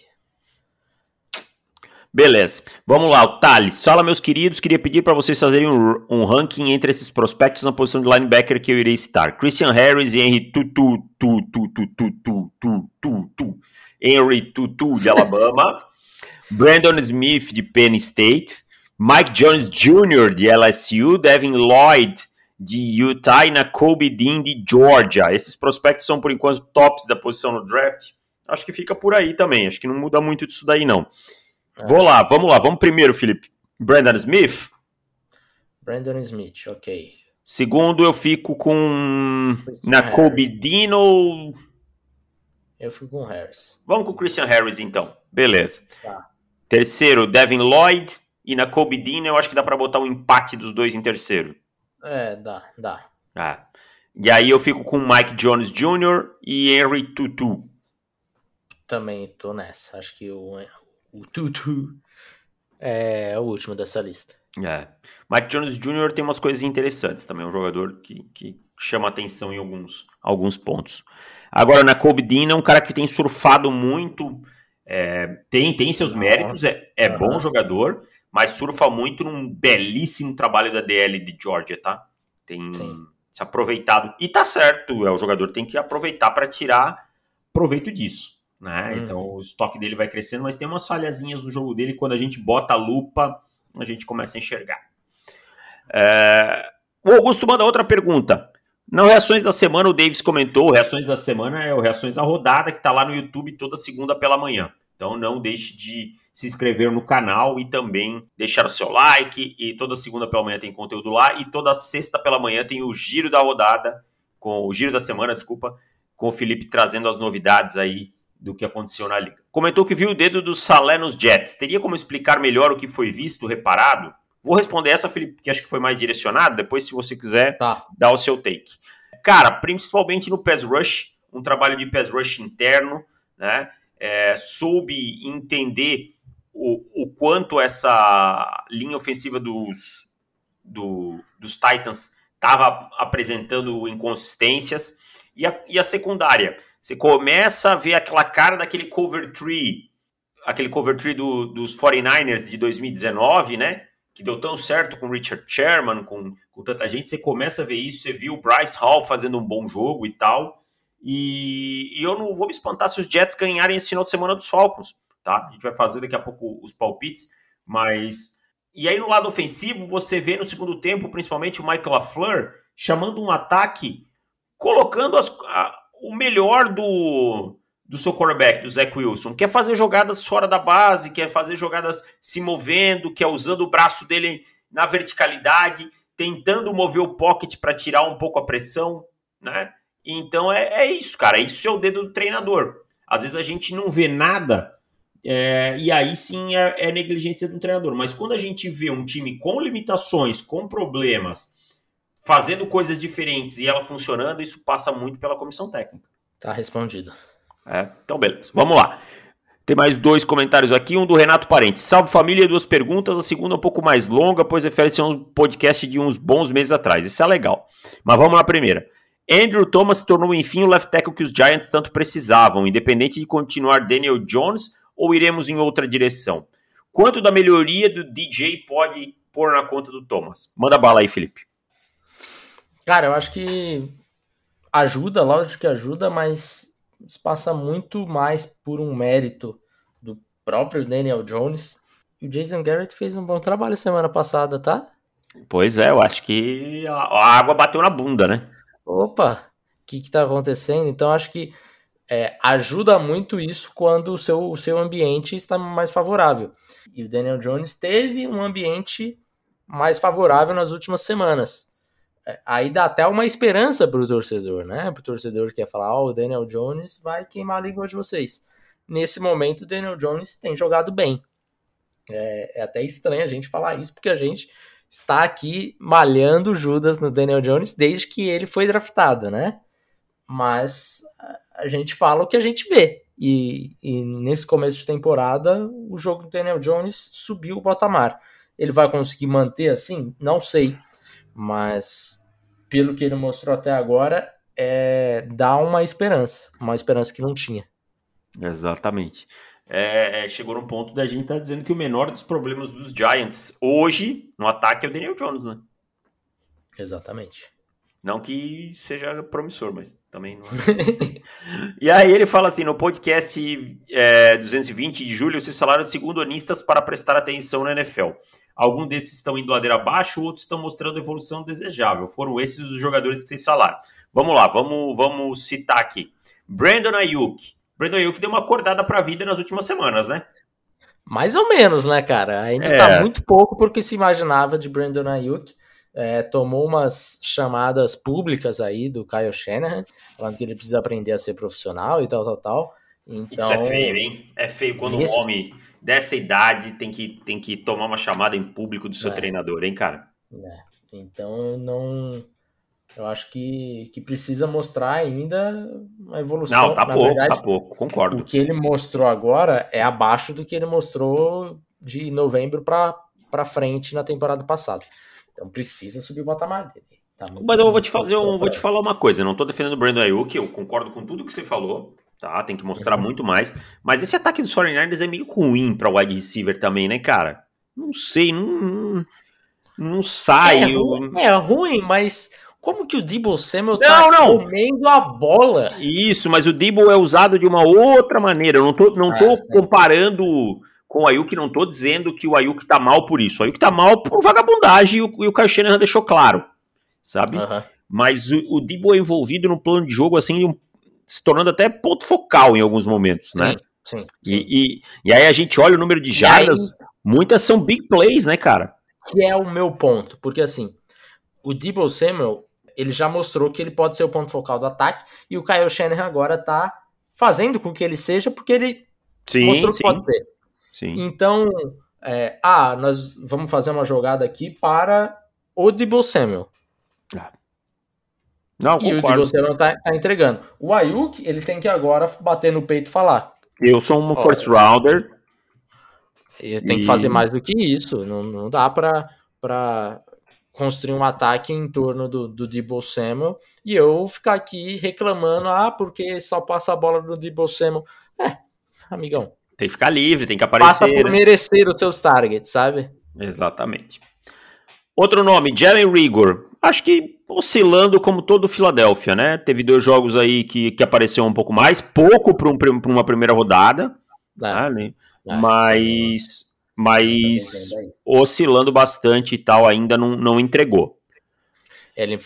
Beleza. Vamos lá, o Thales. Fala, meus queridos. Queria pedir para vocês fazerem um, um, ranking entre esses prospectos na posição de linebacker que eu irei citar. Christian Harris e Henry Tutu, Tutu, Tutu, Tutu, Tutu, Henry Tutu de Alabama. Brandon Smith, de Penn State. Mike Jones Jr., de LSU. Devin Lloyd, de Utah. E Nakobe Dean, de Georgia. Esses prospectos são, por enquanto, tops da posição no draft. Acho que fica por aí também. Acho que não muda muito disso daí, não. Vou lá, vamos lá. Vamos primeiro, Felipe. Brandon Smith. Brandon Smith, ok. Segundo, eu fico com Christian Nakobe Dino. Eu fui com Harris. Vamos com o Christian Harris, então. Beleza. Tá. Terceiro, Devin Lloyd. E Nakobe Dino, eu acho que dá pra botar um empate dos dois em terceiro. É, dá, dá. Ah. E aí eu fico com Mike Jones Jr. e Henry Tutu. Também tô nessa. Acho que o, o Tutu é o último dessa lista. É. Mike Jones Jr. tem umas coisas interessantes também. É um jogador que, que chama atenção em alguns, alguns pontos. Agora, na Kobe Dean é um cara que tem surfado muito. É, tem, tem seus méritos, é, é bom jogador, mas surfa muito num belíssimo trabalho da DL de Georgia, tá? Tem Sim. se aproveitado. E tá certo, é, o jogador tem que aproveitar para tirar proveito disso. Né? Uhum. Então o estoque dele vai crescendo, mas tem umas falhazinhas no jogo dele. Quando a gente bota a lupa, a gente começa a enxergar. É, O Augusto manda outra pergunta. No Reações da Semana, o Davis comentou, Reações da Semana é o Reações da Rodada, que está lá no YouTube toda segunda pela manhã. Então não deixe de se inscrever no canal e também deixar o seu like. E toda segunda pela manhã tem conteúdo lá. E toda sexta pela manhã tem o Giro da Rodada, com o Giro da Semana, desculpa, com o Felipe trazendo as novidades aí do que aconteceu na liga. Comentou que viu o dedo do Salé nos Jets. Teria como explicar melhor o que foi visto, reparado? Vou responder essa, Felipe, porque acho que foi mais direcionado. Depois, se você quiser, Tá. dá o seu take. Cara, principalmente no pass rush, um trabalho de pass rush interno, né? É, soube entender o, o quanto essa linha ofensiva dos, do- dos Titans estava apresentando inconsistências. E a, e a secundária? Você começa a ver aquela cara daquele cover tree, aquele cover tree do- dos 49ers de 2019, né? Que deu tão certo com Richard Sherman, com, com tanta gente. Você começa a ver isso, você viu o Bryce Hall fazendo um bom jogo e tal. E, e eu não vou me espantar se os Jets ganharem esse final de semana dos Falcons, tá? A gente vai fazer daqui a pouco os palpites, mas. E aí no lado ofensivo, você vê no segundo tempo, principalmente o Michael LaFleur, chamando um ataque, colocando as- a- o melhor do, do seu quarterback, do Zach Wilson. Quer fazer jogadas fora da base, quer fazer jogadas se movendo, quer usando o braço dele na verticalidade, tentando mover o pocket para tirar um pouco a pressão, né? Então é, é isso, cara. Isso é o dedo do treinador. Às vezes a gente não vê nada é, e aí sim é, é negligência do treinador. Mas quando a gente vê um time com limitações, com problemas, fazendo coisas diferentes e ela funcionando, isso passa muito pela comissão técnica. Tá respondido. É, então, beleza. Vamos lá. Tem mais dois comentários aqui, um do Renato Parente. Salve família, duas perguntas. A segunda é um pouco mais longa, pois refere-se a um podcast de uns bons meses atrás. Isso é legal. Mas vamos na primeira. Andrew Thomas se tornou enfim o left tackle que os Giants tanto precisavam, independente de continuar Daniel Jones ou iremos em outra direção. Quanto da melhoria do DJ pode pôr na conta do Thomas? Manda bala aí, Felipe. Cara, eu acho que ajuda, lógico que ajuda, mas passa muito mais por um mérito do próprio Daniel Jones. E o Jason Garrett fez um bom trabalho semana passada, tá? Pois é, eu acho que a água bateu na bunda, né? Opa, o que está acontecendo? Então acho que é, ajuda muito isso quando o seu, o seu ambiente está mais favorável. E o Daniel Jones teve um ambiente mais favorável nas últimas semanas. É, aí dá até uma esperança para o torcedor, né? Para o torcedor que quer falar, ó, oh, o Daniel Jones vai queimar a língua de vocês. Nesse momento, o Daniel Jones tem jogado bem. É, é, até estranho a gente falar isso, porque a gente está aqui malhando Judas no Daniel Jones desde que ele foi draftado, né? Mas a gente fala o que a gente vê. E, e nesse começo de temporada, o jogo do Daniel Jones subiu o patamar. Ele vai conseguir manter assim? Não sei mas pelo que ele mostrou até agora, é, dá uma esperança, uma esperança que não tinha. Exatamente. É, é chegou no ponto da gente estar tá dizendo que o menor dos problemas dos Giants hoje no ataque é o Daniel Jones, né? Exatamente. Não que seja promissor, mas também não. É. e aí ele fala assim: no podcast é, 220 de julho, vocês falaram de segundo anistas para prestar atenção na NFL. Alguns desses estão indo ladeira abaixo, outros estão mostrando evolução desejável. Foram esses os jogadores que vocês falaram. Vamos lá, vamos, vamos citar aqui. Brandon Ayuk. Brandon Ayuk deu uma acordada para a vida nas últimas semanas, né? Mais ou menos, né, cara? Ainda é. tá muito pouco porque se imaginava de Brandon Ayuk é, tomou umas chamadas públicas aí do Kyle Shanahan, falando que ele precisa aprender a ser profissional e tal, tal, tal. Então, Isso é feio, hein? É feio quando esse... um homem dessa idade tem que, tem que tomar uma chamada em público do seu é. treinador, hein, cara? É. Então eu não. Eu acho que, que precisa mostrar ainda uma evolução. Não, tá Na pouco, verdade, tá pouco, concordo. O que ele mostrou agora é abaixo do que ele mostrou de novembro para frente na temporada passada. Então precisa subir o patamar dele. Tá Mas eu vou te fazer um, vou te falar uma coisa. Eu não estou defendendo o Brandon Ayuk, eu concordo com tudo que você falou. Tá, tem que mostrar uhum. muito mais. Mas esse ataque dos 49ers é meio ruim para wide receiver também, né, cara? Não sei, não, não sai. É, ruim, é ruim, mas como que o Debo Samuel tá não, tá não. comendo a bola? Isso, mas o Debo é usado de uma outra maneira. Eu não tô, não ah, tô comparando com o Ayuk, não tô dizendo que o Ayuk tá mal por isso. O Ayuk tá mal por vagabundagem e o, e o Kyle Shanahan deixou claro, sabe? Uhum. Mas o, o Debo é envolvido no plano de jogo, assim, um, se tornando até ponto focal em alguns momentos, né? Sim, sim, sim. E, e, e, aí a gente olha o número de jardas, aí, muitas são big plays, né, cara? Que é o meu ponto, porque assim, o Debo Samuel, ele já mostrou que ele pode ser o ponto focal do ataque, e o Kyle Shanahan agora tá fazendo com que ele seja, porque ele sim, mostrou que pode ser. Sim. Então, é, ah, nós vamos fazer uma jogada aqui para o Debo Samuel. Ah. Não, e concordo. o Debo Samuel tá, tá, entregando. O Ayuk, ele tem que agora bater no peito e falar. Eu sou um first rounder. Ele tem e... que fazer mais do que isso. Não, não dá para para construir um ataque em torno do, do Debo Samuel e eu ficar aqui reclamando, ah, porque só passa a bola do Debo Samuel. É, amigão, tem que ficar livre, tem que aparecer. Passa por né? merecer os seus targets, sabe? Exatamente. Outro nome, Jalen Rigor. Acho que oscilando como todo o Philadelphia, né? Teve dois jogos aí que, que apareceu um pouco mais, pouco para um, uma primeira rodada, é. né? É. mas, mas oscilando bastante e tal, ainda não, não entregou. Ele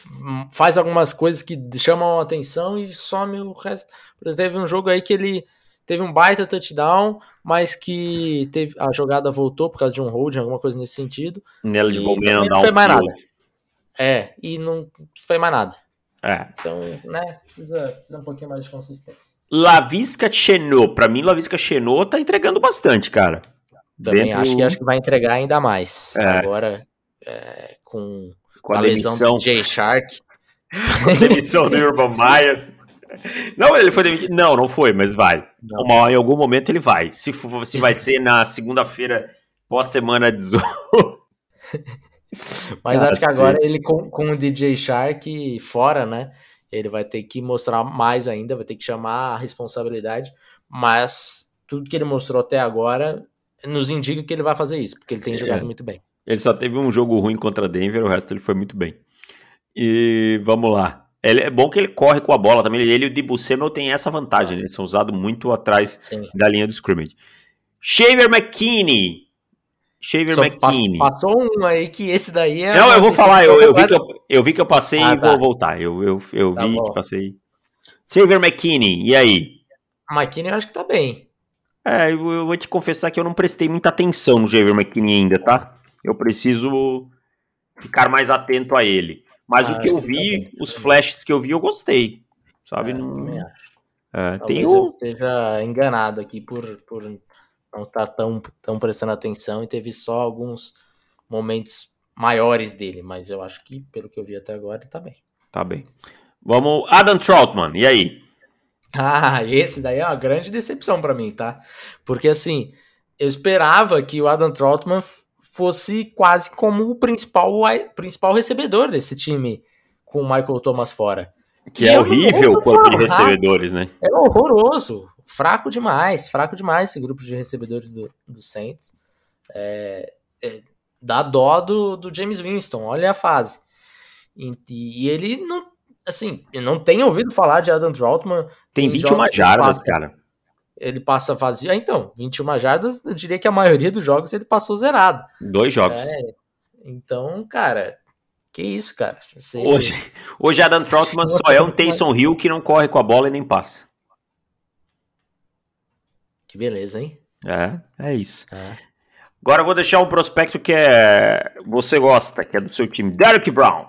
faz algumas coisas que chamam a atenção e some o resto. Teve um jogo aí que ele teve um baita touchdown, mas que teve a jogada voltou por causa de um holding, alguma coisa nesse sentido. Nela de bobeira não foi mais nada. É, e não foi mais nada. É. Então, né, precisa, precisa um pouquinho mais de consistência. Lavisca Chenot. Pra mim, Lavisca Chenot tá entregando bastante, cara. Também Dentro... acho que acho que vai entregar ainda mais. É. Agora, é, com, com a, a lesão do Jay Shark. Com a demissão do Urban Meyer. Não, ele foi demitido. Não, não foi, mas vai. Uma, em algum momento ele vai. Se, for, se vai ser na segunda-feira, pós-semana 18. Mas acho que agora ele com, com o DJ Shark fora, né? Ele vai ter que mostrar mais ainda, vai ter que chamar a responsabilidade. Mas tudo que ele mostrou até agora nos indica que ele vai fazer isso, porque ele tem é. jogado muito bem. Ele só teve um jogo ruim contra Denver, o resto ele foi muito bem. E vamos lá. Ele, é bom que ele corre com a bola também. Ele e o Dibuceno tem essa vantagem, né? eles são usados muito atrás Sim. da linha do scrimmage. Shaver McKinney. Shaver Só McKinney. Passou um aí que esse daí é. Não, eu vou falar, eu, eu, vi que eu, eu vi que eu passei ah, e tá. vou voltar. Eu, eu, eu tá vi bom. que passei. Shaver McKinney, e aí? McKinney eu acho que tá bem. É, eu, eu, vou te confessar que eu não prestei muita atenção no Shaver McKinney ainda, tá? Eu preciso ficar mais atento a ele. Mas ah, o que eu vi, que tá os flashes que eu vi, eu gostei. Sabe? É, não... É, tem o... eu esteja enganado aqui por, por não estar tá tão, tão prestando atenção e teve só alguns momentos maiores dele, mas eu acho que, pelo que eu vi até agora, ele tá bem. Tá bem. Vamos, Adam Troutman, e aí? Ah, esse daí é uma grande decepção para mim, tá? Porque assim, eu esperava que o Adam Troutman fosse quase como o principal, principal recebedor desse time com o Michael Thomas fora. Que é horrível o corpo de recebedores, né? É horroroso. Fraco demais, fraco demais esse grupo de recebedores do, do Saints. É, é, dá dó do, do James Winston, olha a fase. E, e, ele não, assim, eu não tenho ouvido falar de Adam Troutman. Tem 21 jardas, cara ele passa vazio. Ah, então, 21 jardas, eu diria que a maioria dos jogos ele passou zerado. Dois jogos. É, então, cara, que isso, cara. Você... Hoje, hoje Adam Troutman só é um Taysom Hill que não corre com a bola e nem passa. Que beleza, hein? É, é isso. É. Agora eu vou deixar um prospecto que é você gosta, que é do seu time, Derek Brown.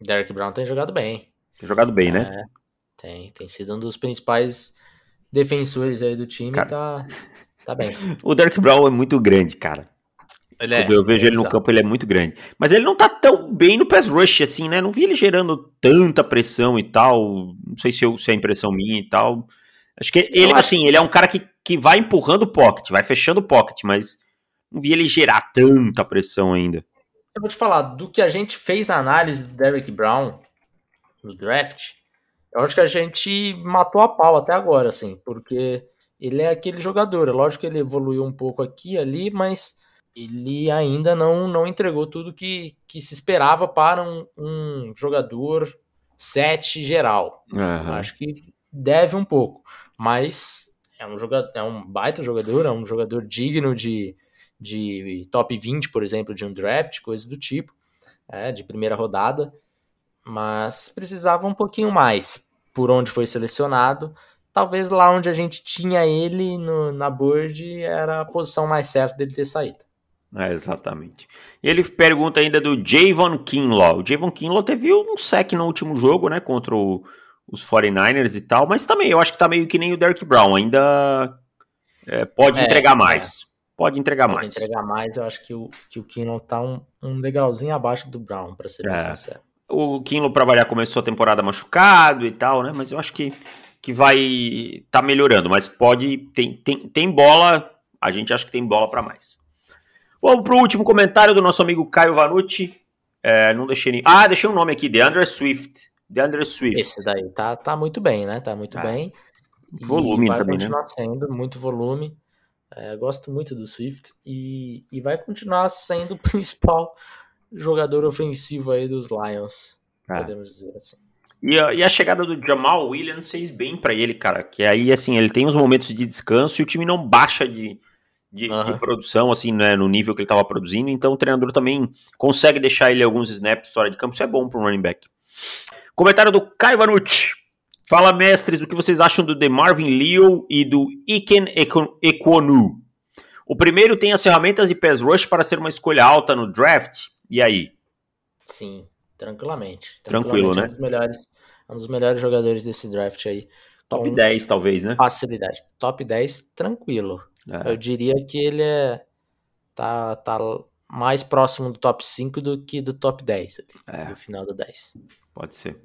Derek Brown tem jogado bem. Tem jogado bem, né? é, né? Tem, tem sido um dos principais defensores aí do time, cara, tá, tá bem. O Derek Brown é muito grande, cara. Ele é, eu vejo ele no campo, ele é muito grande. Mas ele não tá tão bem no pass rush, assim, né? Não vi ele gerando tanta pressão e tal. Não sei se, eu, se é impressão minha e tal. Acho que ele, acho... assim, ele é um cara que, que vai empurrando o pocket, vai fechando o pocket, mas não vi ele gerar tanta pressão ainda. Eu vou te falar, do que a gente fez a análise do Derek Brown no draft, eu acho que a gente matou a pau até agora, assim, porque ele é aquele jogador. É lógico que ele evoluiu um pouco aqui e ali, mas ele ainda não, não entregou tudo que, que se esperava para um, um jogador set geral. Uhum. Acho que deve um pouco, mas é um, jogador, é um baita jogador, é um jogador digno de, de top 20, por exemplo, de um draft, coisa do tipo, é, de primeira rodada mas precisava um pouquinho mais por onde foi selecionado. Talvez lá onde a gente tinha ele no, na board era a posição mais certa dele ter saído. É, exatamente. Ele pergunta ainda do Javon Kinlaw. O Javon Kinlaw teve um sec no último jogo, né, contra o, os 49ers e tal, mas também eu acho que tá meio que nem o Derek Brown, ainda é, pode é, entregar mais. É. Pode entregar pode mais. entregar mais, eu acho que o, que o Kinlaw tá um, um degrauzinho abaixo do Brown, para ser bem é. sincero. O Kinlo para variar começou a temporada machucado e tal, né? Mas eu acho que, que vai tá melhorando, mas pode tem, tem, tem bola, a gente acha que tem bola para mais. Vamos pro último comentário do nosso amigo Caio Vanucci. É, não deixei nem... Ah, deixei um nome aqui, DeAndre Swift. DeAndre Swift. Esse daí tá, tá muito bem, né? Tá muito é. bem. Volume vai também, continuar né? sendo muito volume. É, gosto muito do Swift e, e vai continuar sendo o principal jogador ofensivo aí dos Lions, é. podemos dizer assim. E a, e a, chegada do Jamal Williams fez bem para ele, cara. Que aí, assim, ele tem uns momentos de descanso e o time não baixa de, de, uhum. de produção, assim, né, no nível que ele estava produzindo. Então o treinador também consegue deixar ele alguns snaps fora de campo. Isso é bom para um running back. Comentário do Caio Vanucci. Fala, mestres, o que vocês acham do DeMarvin Leo e do Iken Ekwonu? O primeiro tem as ferramentas de pass rush para ser uma escolha alta no draft e aí? Sim, tranquilamente. tranquilamente Tranquilo, né? É um dos, melhores, é um dos melhores jogadores desse draft aí. Top 10, talvez, né? Facilidade. Top 10, tranquilo. É. Eu diria que ele é. Tá, tá mais próximo do top 5 do que do top 10, é. do final do 10. Pode ser.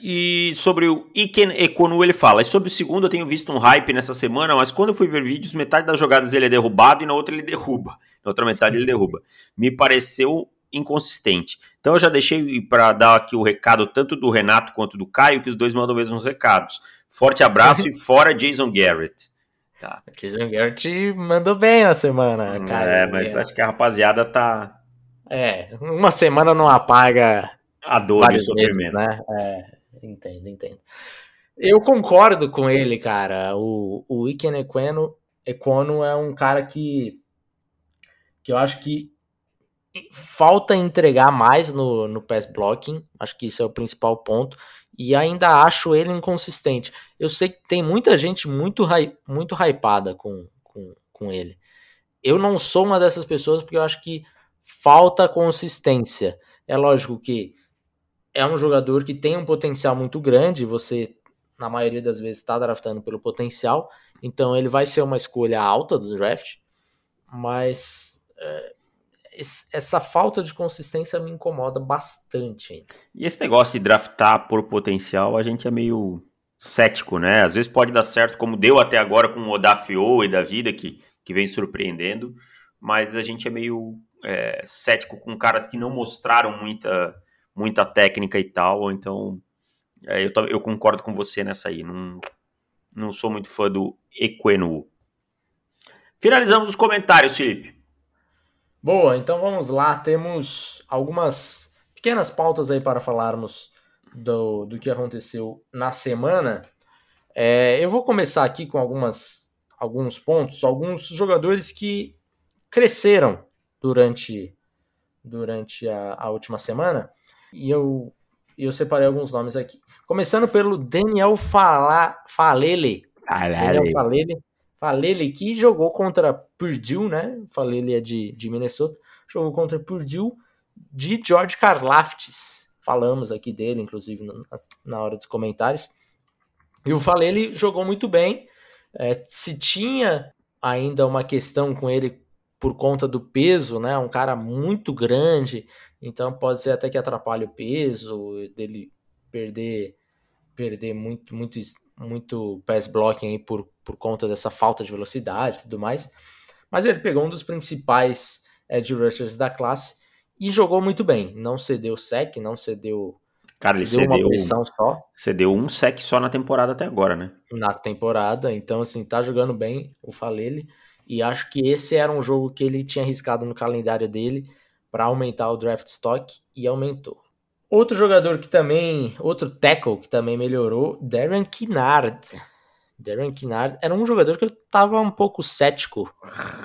E sobre o Iken Ekonu ele fala, e sobre o segundo eu tenho visto um hype nessa semana, mas quando eu fui ver vídeos, metade das jogadas ele é derrubado e na outra ele derruba. Na outra metade ele derruba. Me pareceu inconsistente. Então eu já deixei para dar aqui o recado tanto do Renato quanto do Caio, que os dois mandam os mesmos recados. Forte abraço e fora Jason Garrett. Tá. Jason Garrett mandou bem na semana, cara. É, mas acho que a rapaziada tá. É, uma semana não apaga a dor e o sofrimento. Né? É, entendo, entendo. Eu concordo com ele, cara. O, o Iken Equeno, Equono é um cara que, que eu acho que falta entregar mais no, no pass blocking. Acho que isso é o principal ponto e ainda acho ele inconsistente. Eu sei que tem muita gente muito, muito hypada com, com, com ele. Eu não sou uma dessas pessoas porque eu acho que falta consistência. É lógico que é um jogador que tem um potencial muito grande, você, na maioria das vezes, está draftando pelo potencial, então ele vai ser uma escolha alta do draft, mas é, essa falta de consistência me incomoda bastante. E esse negócio de draftar por potencial, a gente é meio cético, né? Às vezes pode dar certo, como deu até agora com o Odafio e da vida, que, que vem surpreendendo, mas a gente é meio é, cético com caras que não mostraram muita, muita técnica e tal, então é, eu, eu concordo com você nessa aí, não, não sou muito fã do Equenu. Finalizamos os comentários, Felipe. Boa, então vamos lá. Temos algumas pequenas pautas aí para falarmos do, do que aconteceu na semana. É, eu vou começar aqui com algumas, alguns pontos, alguns jogadores que cresceram durante, durante a, a última semana. E eu, eu separei alguns nomes aqui. Começando pelo Daniel Fala, Falele. Daniel Falele Falele que jogou contra Purdue, né? Falele é de, de Minnesota. Jogou contra Purdue de George Karlaftis. Falamos aqui dele, inclusive, na hora dos comentários. E o Falele jogou muito bem. É, se tinha ainda uma questão com ele por conta do peso, né? Um cara muito grande, então pode ser até que atrapalhe o peso dele perder perder muito muito muito pass blocking aí por, por conta dessa falta de velocidade e tudo mais. Mas ele pegou um dos principais edge rushers da classe e jogou muito bem. Não cedeu sec, não cedeu. Cara, ele cedeu, uma pressão só. Cedeu um sec só na temporada até agora, né? Na temporada, então assim, tá jogando bem o Falele. E acho que esse era um jogo que ele tinha arriscado no calendário dele para aumentar o draft stock e aumentou. Outro jogador que também, outro tackle que também melhorou, Darren Kinnard. Darren Kinnard era um jogador que eu tava um pouco cético.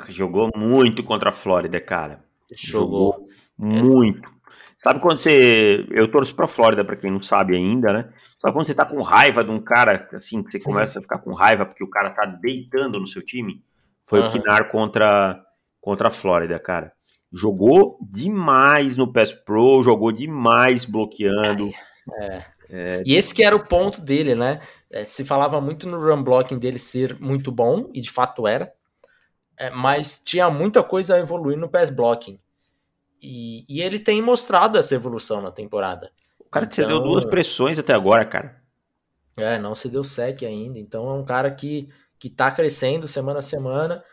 Jogou muito contra a Flórida, cara. Jogou, Jogou muito. Sabe quando você. Eu torço pra Flórida, pra quem não sabe ainda, né? Sabe quando você tá com raiva de um cara, assim, que você começa a ficar com raiva porque o cara tá deitando no seu time? Foi uhum. o Kinnard contra, contra a Flórida, cara jogou demais no PES Pro, jogou demais bloqueando. É. É... E esse que era o ponto dele, né? É, se falava muito no run blocking dele ser muito bom, e de fato era, é, mas tinha muita coisa a evoluir no pass blocking. E, e, ele tem mostrado essa evolução na temporada. O cara então, cedeu duas pressões até agora, cara. É, não se deu sec ainda. Então é um cara que, que tá crescendo semana a semana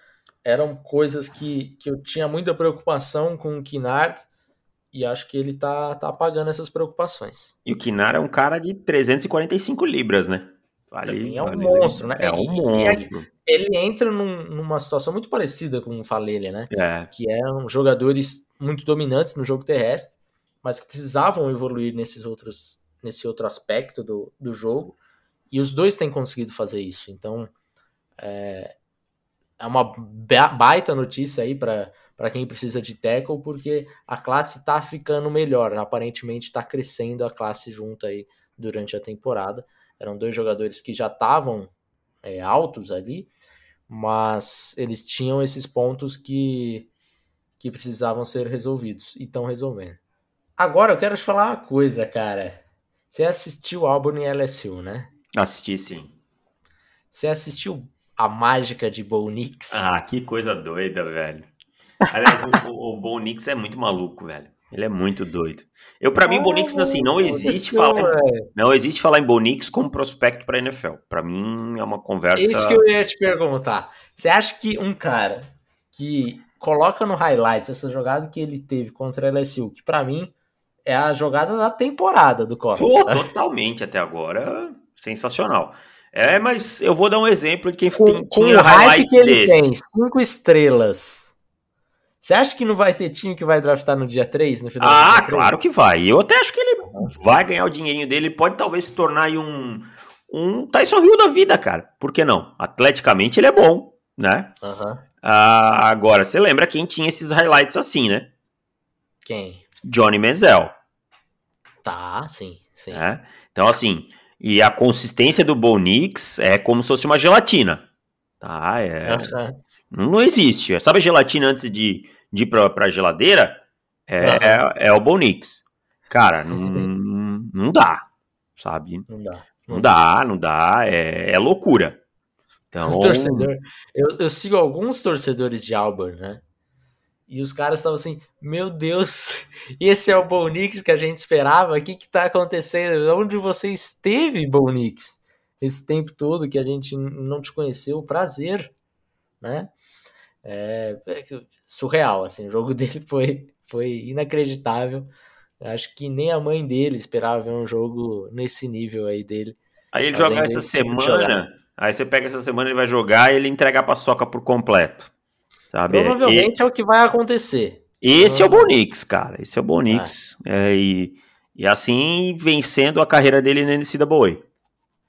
eram coisas que, que eu tinha muita preocupação com o Kinard e acho que ele tá, tá apagando essas preocupações. E o Kinard é um cara de 345 libras, né? Vale, é um vale monstro, né? É um monstro. Ele entra num, numa situação muito parecida com o Falele, né? É. Que eram jogadores muito dominantes no jogo terrestre, mas que precisavam evoluir nesses outros, nesse outro aspecto do, do jogo. E os dois têm conseguido fazer isso. Então, é, é uma baita notícia aí para quem precisa de tackle, porque a classe está ficando melhor. Aparentemente está crescendo a classe junto aí durante a temporada. Eram dois jogadores que já estavam é, altos ali, mas eles tinham esses pontos que, que precisavam ser resolvidos e estão resolvendo. Agora eu quero te falar uma coisa, cara. Você assistiu o álbum em LSU, né? Assisti sim. Você assistiu A Mágica de Bo Nix? Ah, que coisa doida, velho. Aliás, o, o Bo Nix é muito maluco, velho. Ele é muito doido. Eu, para mim, Bonix, assim, não existe falar, não existe falar em Bonix como prospecto para NFL. Para mim é uma conversa. Isso que eu ia te perguntar. Você acha que um cara que coloca no highlights essa jogada que ele teve contra a LSU, que para mim é a jogada da temporada do College. Pô, totalmente até agora, sensacional. É, mas eu vou dar um exemplo de quem com, tem, com tinha o highlights que ele desse. tem, cinco estrelas você acha que não vai ter time que vai draftar no dia 3, no final Ah, claro que vai. Eu até acho que ele vai ganhar o dinheirinho dele. Ele pode talvez se tornar aí um, um Tyson Hill da vida, cara. Por que não? Atleticamente ele é bom, né? Uhum. Ah, agora, você lembra quem tinha esses highlights assim, né? Quem? Johnny Menzel. Tá, sim, sim. É? Então, assim, e a consistência do Bonix é como se fosse uma gelatina. Tá, é. Uhum. Não existe. Sabe a gelatina antes de de ir pra, pra geladeira, é, uhum. é, é, o Bonix. Cara, não, não dá, sabe? Não dá. Não dá, não dá, é, é loucura. Então... torcedor, eu, eu sigo alguns torcedores de Auburn, né? E os caras estavam assim, meu Deus, esse é o Bonix que a gente esperava, o que que tá acontecendo? Onde você esteve, Bonix? Esse tempo todo que a gente não te conheceu, prazer, né? É, é surreal, assim, o jogo dele foi, foi inacreditável. Acho que nem a mãe dele esperava ver um jogo nesse nível aí dele. Aí ele joga essa semana, aí você pega essa semana, ele vai jogar e ele entrega a paçoca por completo. Sabe? Provavelmente e... é o que vai acontecer. Esse é o Bonix, cara. Esse é o Bonix. É. É, e, e assim vencendo a carreira dele na NCAA.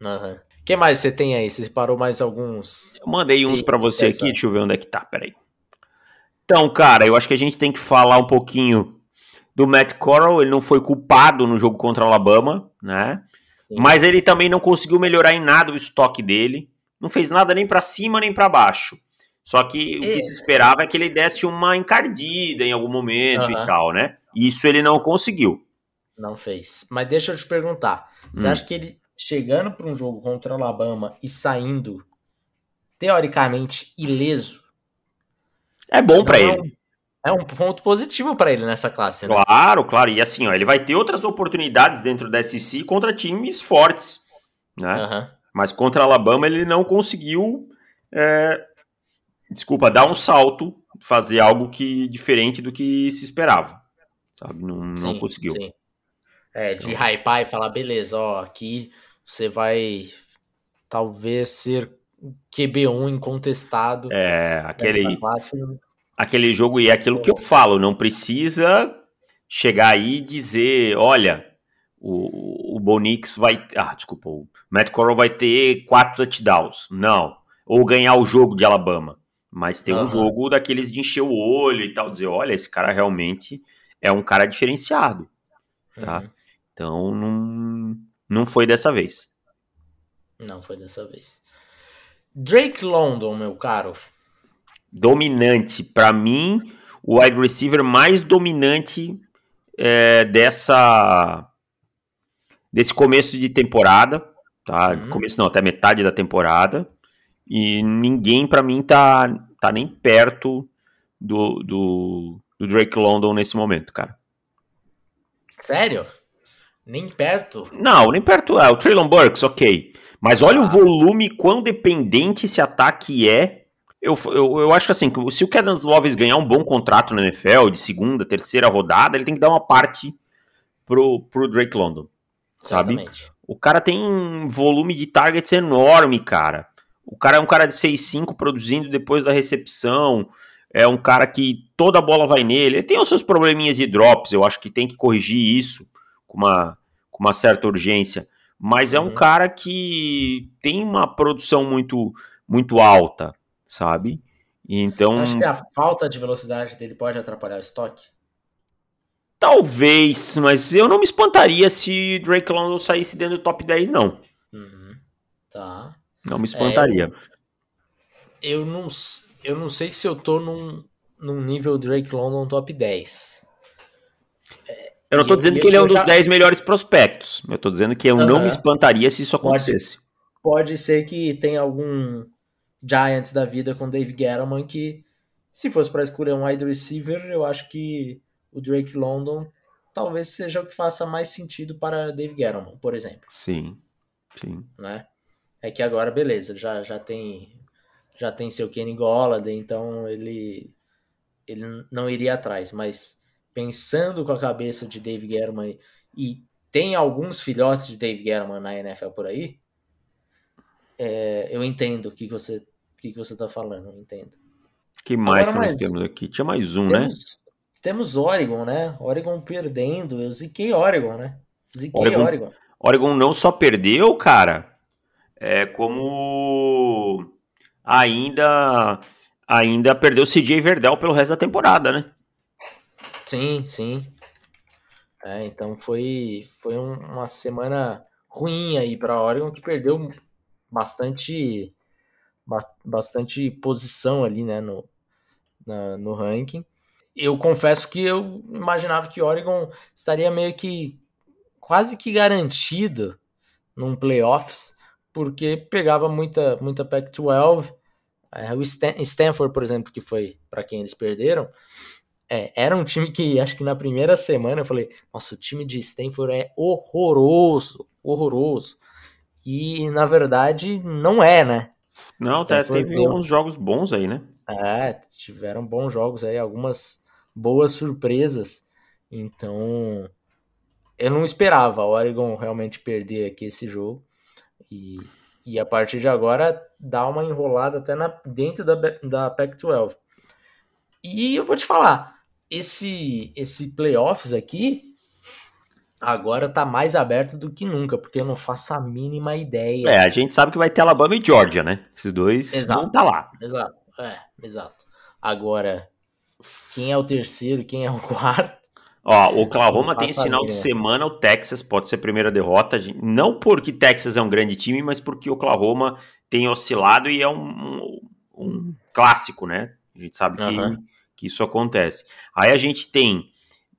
Aham. Uhum que mais você tem aí? Você separou mais alguns? Eu mandei uns para você aqui, deixa eu ver onde é que tá, peraí. Então, cara, eu acho que a gente tem que falar um pouquinho do Matt Corral, ele não foi culpado no jogo contra o Alabama, né? Sim. Mas ele também não conseguiu melhorar em nada o estoque dele, não fez nada nem para cima nem para baixo. Só que o que é. se esperava é que ele desse uma encardida em algum momento uhum. e tal, né? Isso ele não conseguiu. Não fez. Mas deixa eu te perguntar. Você hum. acha que ele chegando para um jogo contra o Alabama e saindo teoricamente ileso. É bom para é ele. É um ponto positivo para ele nessa classe, né? Claro, claro. E assim, ó, ele vai ter outras oportunidades dentro da SEC contra times fortes, né? Uhum. Mas contra Alabama ele não conseguiu, é, desculpa, dar um salto, fazer algo que diferente do que se esperava, sabe? Não, não sim, conseguiu. Sim. É, de então... hypar e falar, beleza, ó, aqui você vai talvez ser QB1 incontestado. É, aquele, aquele jogo, e é aquilo que eu falo, não precisa chegar aí e dizer, olha, o, o Bonix vai. Ah, desculpa, o Matt Corral vai ter quatro touchdowns. Não. Ou ganhar o jogo de Alabama. Mas tem uhum. um jogo daqueles de encher o olho e tal, dizer, olha, esse cara realmente é um cara diferenciado. Tá? Uhum. Então não não foi dessa vez. Não foi dessa vez. Drake London, meu caro. Dominante. Para mim, o wide receiver mais dominante é, dessa desse começo de temporada, tá? Uhum. Começo não, até metade da temporada. E ninguém para mim tá tá nem perto do, do, do Drake London nesse momento, cara. Sério? Nem perto? Não, nem perto. É, o Traylon Burks, ok. Mas olha ah. o volume, quão dependente esse ataque é. Eu, eu, eu acho que assim, se o Kevin Loves ganhar um bom contrato na NFL, de segunda, terceira rodada, ele tem que dar uma parte pro, pro Drake London. Sabe? Exatamente. O cara tem um volume de targets enorme, cara. O cara é um cara de 6'5 produzindo depois da recepção. É um cara que toda a bola vai nele. Ele tem os seus probleminhas de drops, eu acho que tem que corrigir isso com uma, com uma certa urgência, mas é um uhum. cara que tem uma produção muito, muito alta, sabe? Então. Acho que a falta de velocidade dele pode atrapalhar o estoque? Talvez, mas eu não me espantaria se Drake London saísse dentro do top 10, não. Uhum. Tá. Não me espantaria. É, eu, eu, não, eu não sei se eu tô num, num nível Drake London top 10. Eu não estou dizendo que ele é um dos já... 10 melhores prospectos. Eu estou dizendo que eu uhum. não me espantaria se isso acontecesse. pode ser que tenha algum Giants da vida com Dave Gettleman que, se fosse para escolher um wide receiver, eu acho que o Drake London talvez seja o que faça mais sentido para Dave Gettleman, por exemplo. Sim, sim. Né? É que agora, beleza, já, já tem já tem seu Kenny Golladay, então ele ele não iria atrás, mas pensando com a cabeça de Dave Gettleman e tem alguns filhotes de Dave Gettleman na NFL por aí, é, eu entendo o que, que você que, que você tá falando, eu entendo. que mais Agora, que nós temos aqui? Tinha mais um, né? temos, né? Temos Oregon, né? Oregon perdendo. Eu ziquei Oregon, né? Ziquei Oregon. Oregon, Oregon não só perdeu, cara, é como ainda ainda perdeu o CJ Verdell pelo resto da temporada, né? Sim, sim. É, então foi, foi uma semana ruim aí para Oregon que perdeu bastante bastante posição ali, né, no, na, no ranking. Eu confesso que eu imaginava que Oregon estaria meio que quase que garantido num playoffs, porque pegava muita muita Pac-12. É, o Stanford, por exemplo, que foi para quem eles perderam, é, era um time que acho que na primeira semana eu falei: nossa, o time de Stanford é horroroso, horroroso. E na verdade não é, né? Não, tá, teve deu... uns jogos bons aí, né? É, tiveram bons jogos aí, algumas boas surpresas. Então, eu não esperava o Oregon realmente perder aqui esse jogo. E, e a partir de agora, dá uma enrolada até na, dentro da, da Pac-12. E eu vou te falar, esse esse playoffs aqui agora tá mais aberto do que nunca, porque eu não faço a mínima ideia. É, a gente sabe que vai ter Alabama e Georgia, né? Esses dois exato, vão tá lá. Exato, é, exato. Agora, quem é o terceiro, quem é o quarto? Ó, o Oklahoma tem esse final de semana, o Texas pode ser a primeira derrota, não porque Texas é um grande time, mas porque o Oklahoma tem oscilado e é um, um, um clássico, né? A gente sabe que uhum que isso acontece. Aí a gente tem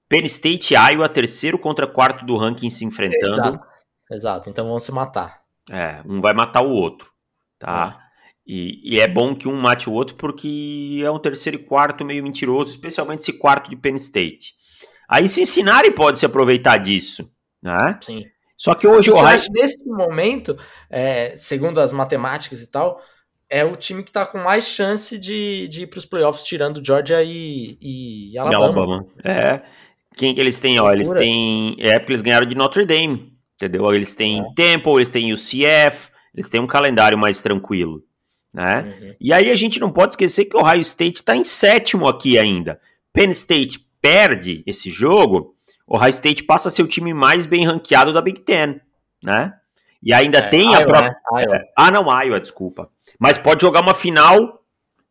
Penn State e Iowa, terceiro contra quarto do ranking se enfrentando. Exato, Exato. então vão se matar. É, um vai matar o outro, tá? É. E, e, é bom que um mate o outro porque é um terceiro e quarto meio mentiroso, especialmente esse quarto de Penn State. Aí Cincinnati pode se aproveitar disso, né? Sim. Só que hoje o Ohio... nesse momento, é, segundo as matemáticas e tal, é o time que tá com mais chance de, de ir pros playoffs, tirando Georgia e, e Alabama. Alabama. É. Quem que eles têm? Ó, eles têm. É porque eles ganharam de Notre Dame. Entendeu? Eles têm é. Temple, eles têm UCF, eles têm um calendário mais tranquilo. Né? Uhum. E aí a gente não pode esquecer que o Ohio State está em sétimo aqui ainda. Penn State perde esse jogo, o Ohio State passa a ser o time mais bem ranqueado da Big Ten, né? E ainda é, tem Iowa, a própria. Né? Ah, não, Iowa, desculpa. Mas pode jogar uma final,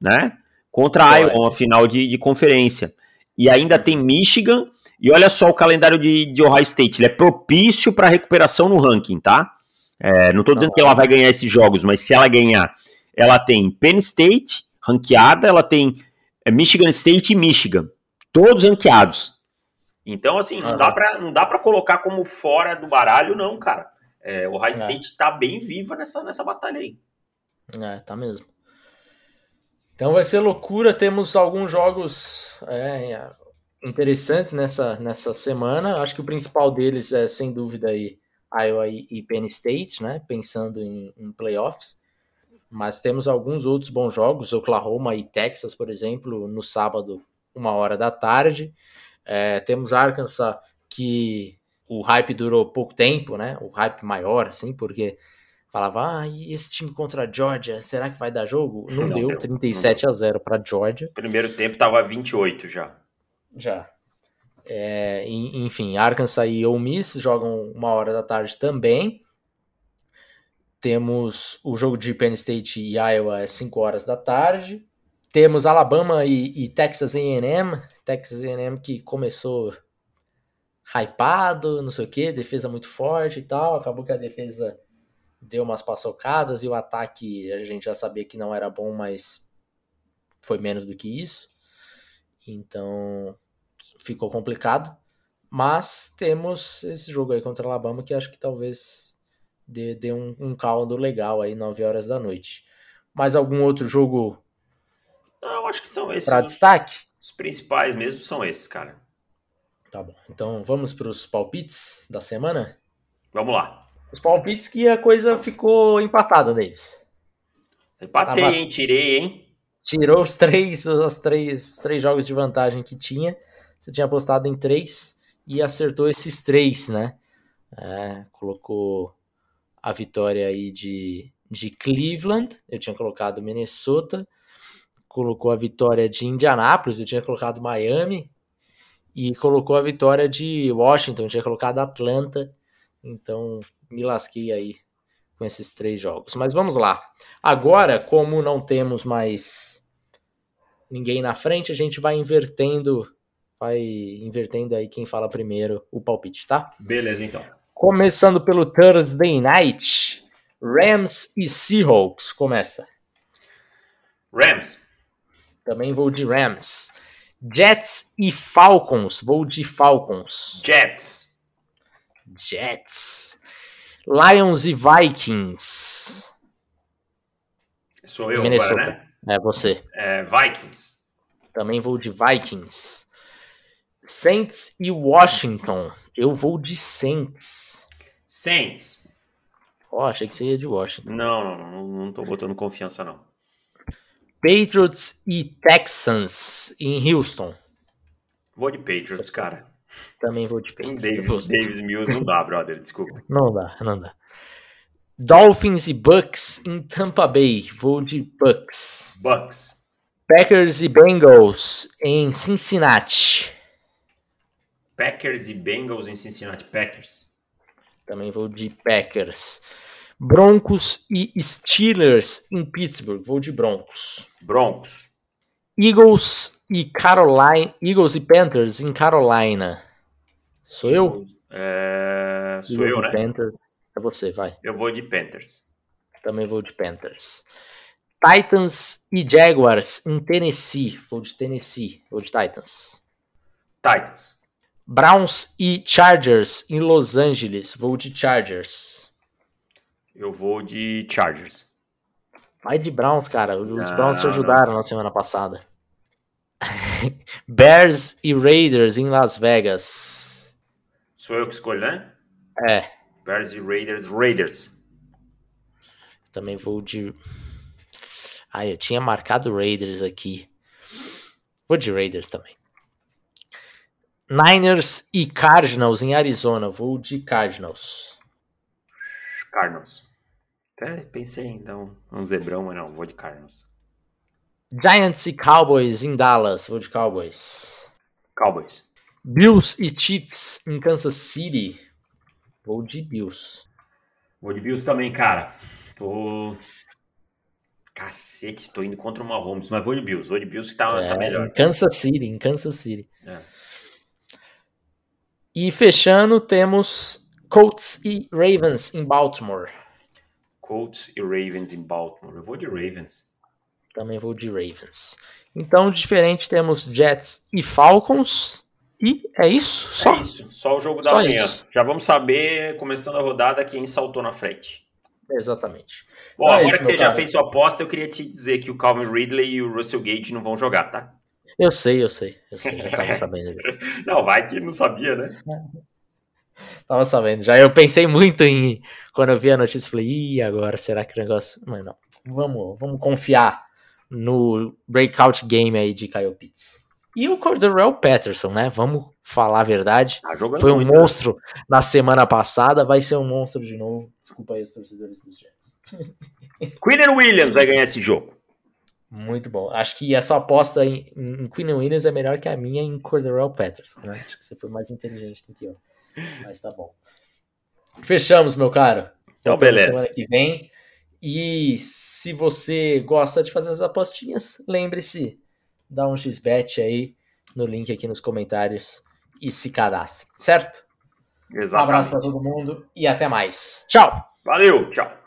né? Contra a Iowa, uma final de, de conferência. E ainda tem Michigan. E olha só o calendário de, de Ohio State. Ele é propício para recuperação no ranking, tá? É, não estou dizendo que ela vai ganhar esses jogos, mas se ela ganhar, ela tem Penn State ranqueada, ela tem é, Michigan State e Michigan. Todos ranqueados. Então, assim, não dá para não dá para colocar como fora do baralho, não, cara. É, o High é. State está bem viva nessa, nessa batalha aí. É, tá mesmo. Então vai ser loucura. Temos alguns jogos é, interessantes nessa, nessa semana. Acho que o principal deles é, sem dúvida, aí, Iowa e Penn State, né? Pensando em, em playoffs. Mas temos alguns outros bons jogos, Oklahoma e Texas, por exemplo, no sábado, uma hora da tarde. É, temos Arkansas, que o hype durou pouco tempo, né? O hype maior, assim, porque falava, ah, e esse time contra a Georgia, será que vai dar jogo? Não, não deu, deu, 37 não a 0 para Georgia. Primeiro tempo tava 28 já. Já. É, enfim, Arkansas e Ole Miss jogam uma hora da tarde também. Temos o jogo de Penn State e Iowa às 5 horas da tarde. Temos Alabama e, e Texas A&M. Texas A&M que começou hypado, não sei o que, defesa muito forte e tal. Acabou que a defesa deu umas paçocadas e o ataque a gente já sabia que não era bom, mas foi menos do que isso. Então ficou complicado. Mas temos esse jogo aí contra Alabama que acho que talvez dê, dê um, um caldo legal aí, 9 horas da noite. Mais algum outro jogo Não, acho que são esses. para Os, destaque? os principais mesmo são esses, cara. Tá bom. Então vamos para os palpites da semana? Vamos lá. Os palpites que a coisa ficou empatada, Davis. Empatei, Tá, hein? Tirei, hein? Tirou os três, os três, três jogos de vantagem que tinha. Você tinha apostado em três e acertou esses três, né? É, colocou a vitória aí de, de Cleveland. Eu tinha colocado Minnesota. Colocou a vitória de Indianápolis. Eu tinha colocado Miami. E colocou a vitória de Washington. Eu tinha colocado Atlanta. Então me lasquei aí com esses três jogos. Mas vamos lá. Agora, como não temos mais ninguém na frente, a gente vai invertendo, vai invertendo aí quem fala primeiro o palpite, tá? Beleza, então. Começando pelo Thursday Night, Rams e Seahawks. Começa. Rams. Também vou de Rams. Jets e Falcons. Vou de Falcons. Jets. Jets. Lions e Vikings. Sou eu Minnesota. agora, né? É você. É, Vikings. Também vou de Vikings. Saints e Washington. Eu vou de Saints. Saints. Ó, achei que você ia de Washington. Não, não, não, não tô botando confiança, não. Patriots e Texans em Houston. Vou de Patriots, cara. Também vou de Patriots. Davis, Davis Mills não dá, brother, desculpa. Não dá, não dá. Dolphins e Bucks em Tampa Bay. Vou de Bucks. Bucks. Packers e Bengals em Cincinnati. Packers e Bengals em Cincinnati. Packers. Também vou de Packers. Broncos e Steelers em Pittsburgh. Vou de Broncos. Broncos. Eagles e Carolina, Eagles e Panthers em Carolina. Sou eu? É, sou Eagles eu, né? Panthers. É você, vai. Eu vou de Panthers. Também vou de Panthers. Titans e Jaguars em Tennessee. Vou de Tennessee. Vou de Titans. Titans. Browns e Chargers em Los Angeles. Vou de Chargers. Eu vou de Chargers. Vai de Browns, cara. Os Browns te ajudaram na semana passada. Bears e Raiders em Las Vegas. Sou eu que escolho, né? É, Bears e Raiders. Raiders. também vou de. Ah, eu tinha marcado Raiders aqui. Vou de Raiders também. Niners e Cardinals em Arizona. Vou de Cardinals. Cardinals. Até pensei em dar um, um zebrão, mas não, vou de Cardinals. Giants e Cowboys em Dallas. Vou de Cowboys. Cowboys. Bills e Chiefs em Kansas City. Vou de Bills. Vou de Bills também, cara. Tô. Cacete, tô indo contra o Mahomes, mas vou de Bills. Vou de Bills que tá, tá É, melhor. Em Kansas City, em Kansas City. É. E fechando, temos Colts e Ravens em Baltimore. Colts e Ravens em Baltimore. Eu vou de Ravens. Também vou de Ravens. Então, diferente, temos Jets e Falcons. E é isso? Só? É isso, só o jogo da Só manhã. isso. Já vamos saber, começando a rodada, quem saltou na frente. Exatamente. Bom, Então é agora isso, que você já cara. fez sua aposta, eu queria te dizer que o Calvin Ridley e o Russell Gage não vão jogar, tá? Eu sei, eu sei. Eu sei, já tava sabendo. Não, vai que não sabia, né? Tava sabendo. Já eu pensei muito em. Quando eu vi a notícia, falei, ih, agora será que o negócio. Mas não. Vamos, vamos confiar no breakout game aí de Kyle Pitts. E o Cordarrelle Patterson, né? Vamos falar a verdade. Tá Foi um muito, né? monstro na semana passada, vai ser um monstro de novo. Desculpa aí os torcedores dos Jets. Quinn Williams vai ganhar esse jogo. Muito bom. Acho que essa aposta em, em Williams é melhor que a minha em Cordarrelle Patterson, né? Acho que você foi mais inteligente do que eu. Mas tá bom. Fechamos, meu caro. Então, Voltamos beleza. Semana que vem. E se você gosta de fazer as apostinhas, lembre-se, dá um xbet aí no link aqui nos comentários e se cadastre, certo? Um abraço Exatamente. para todo mundo e até mais. Tchau! Valeu, tchau.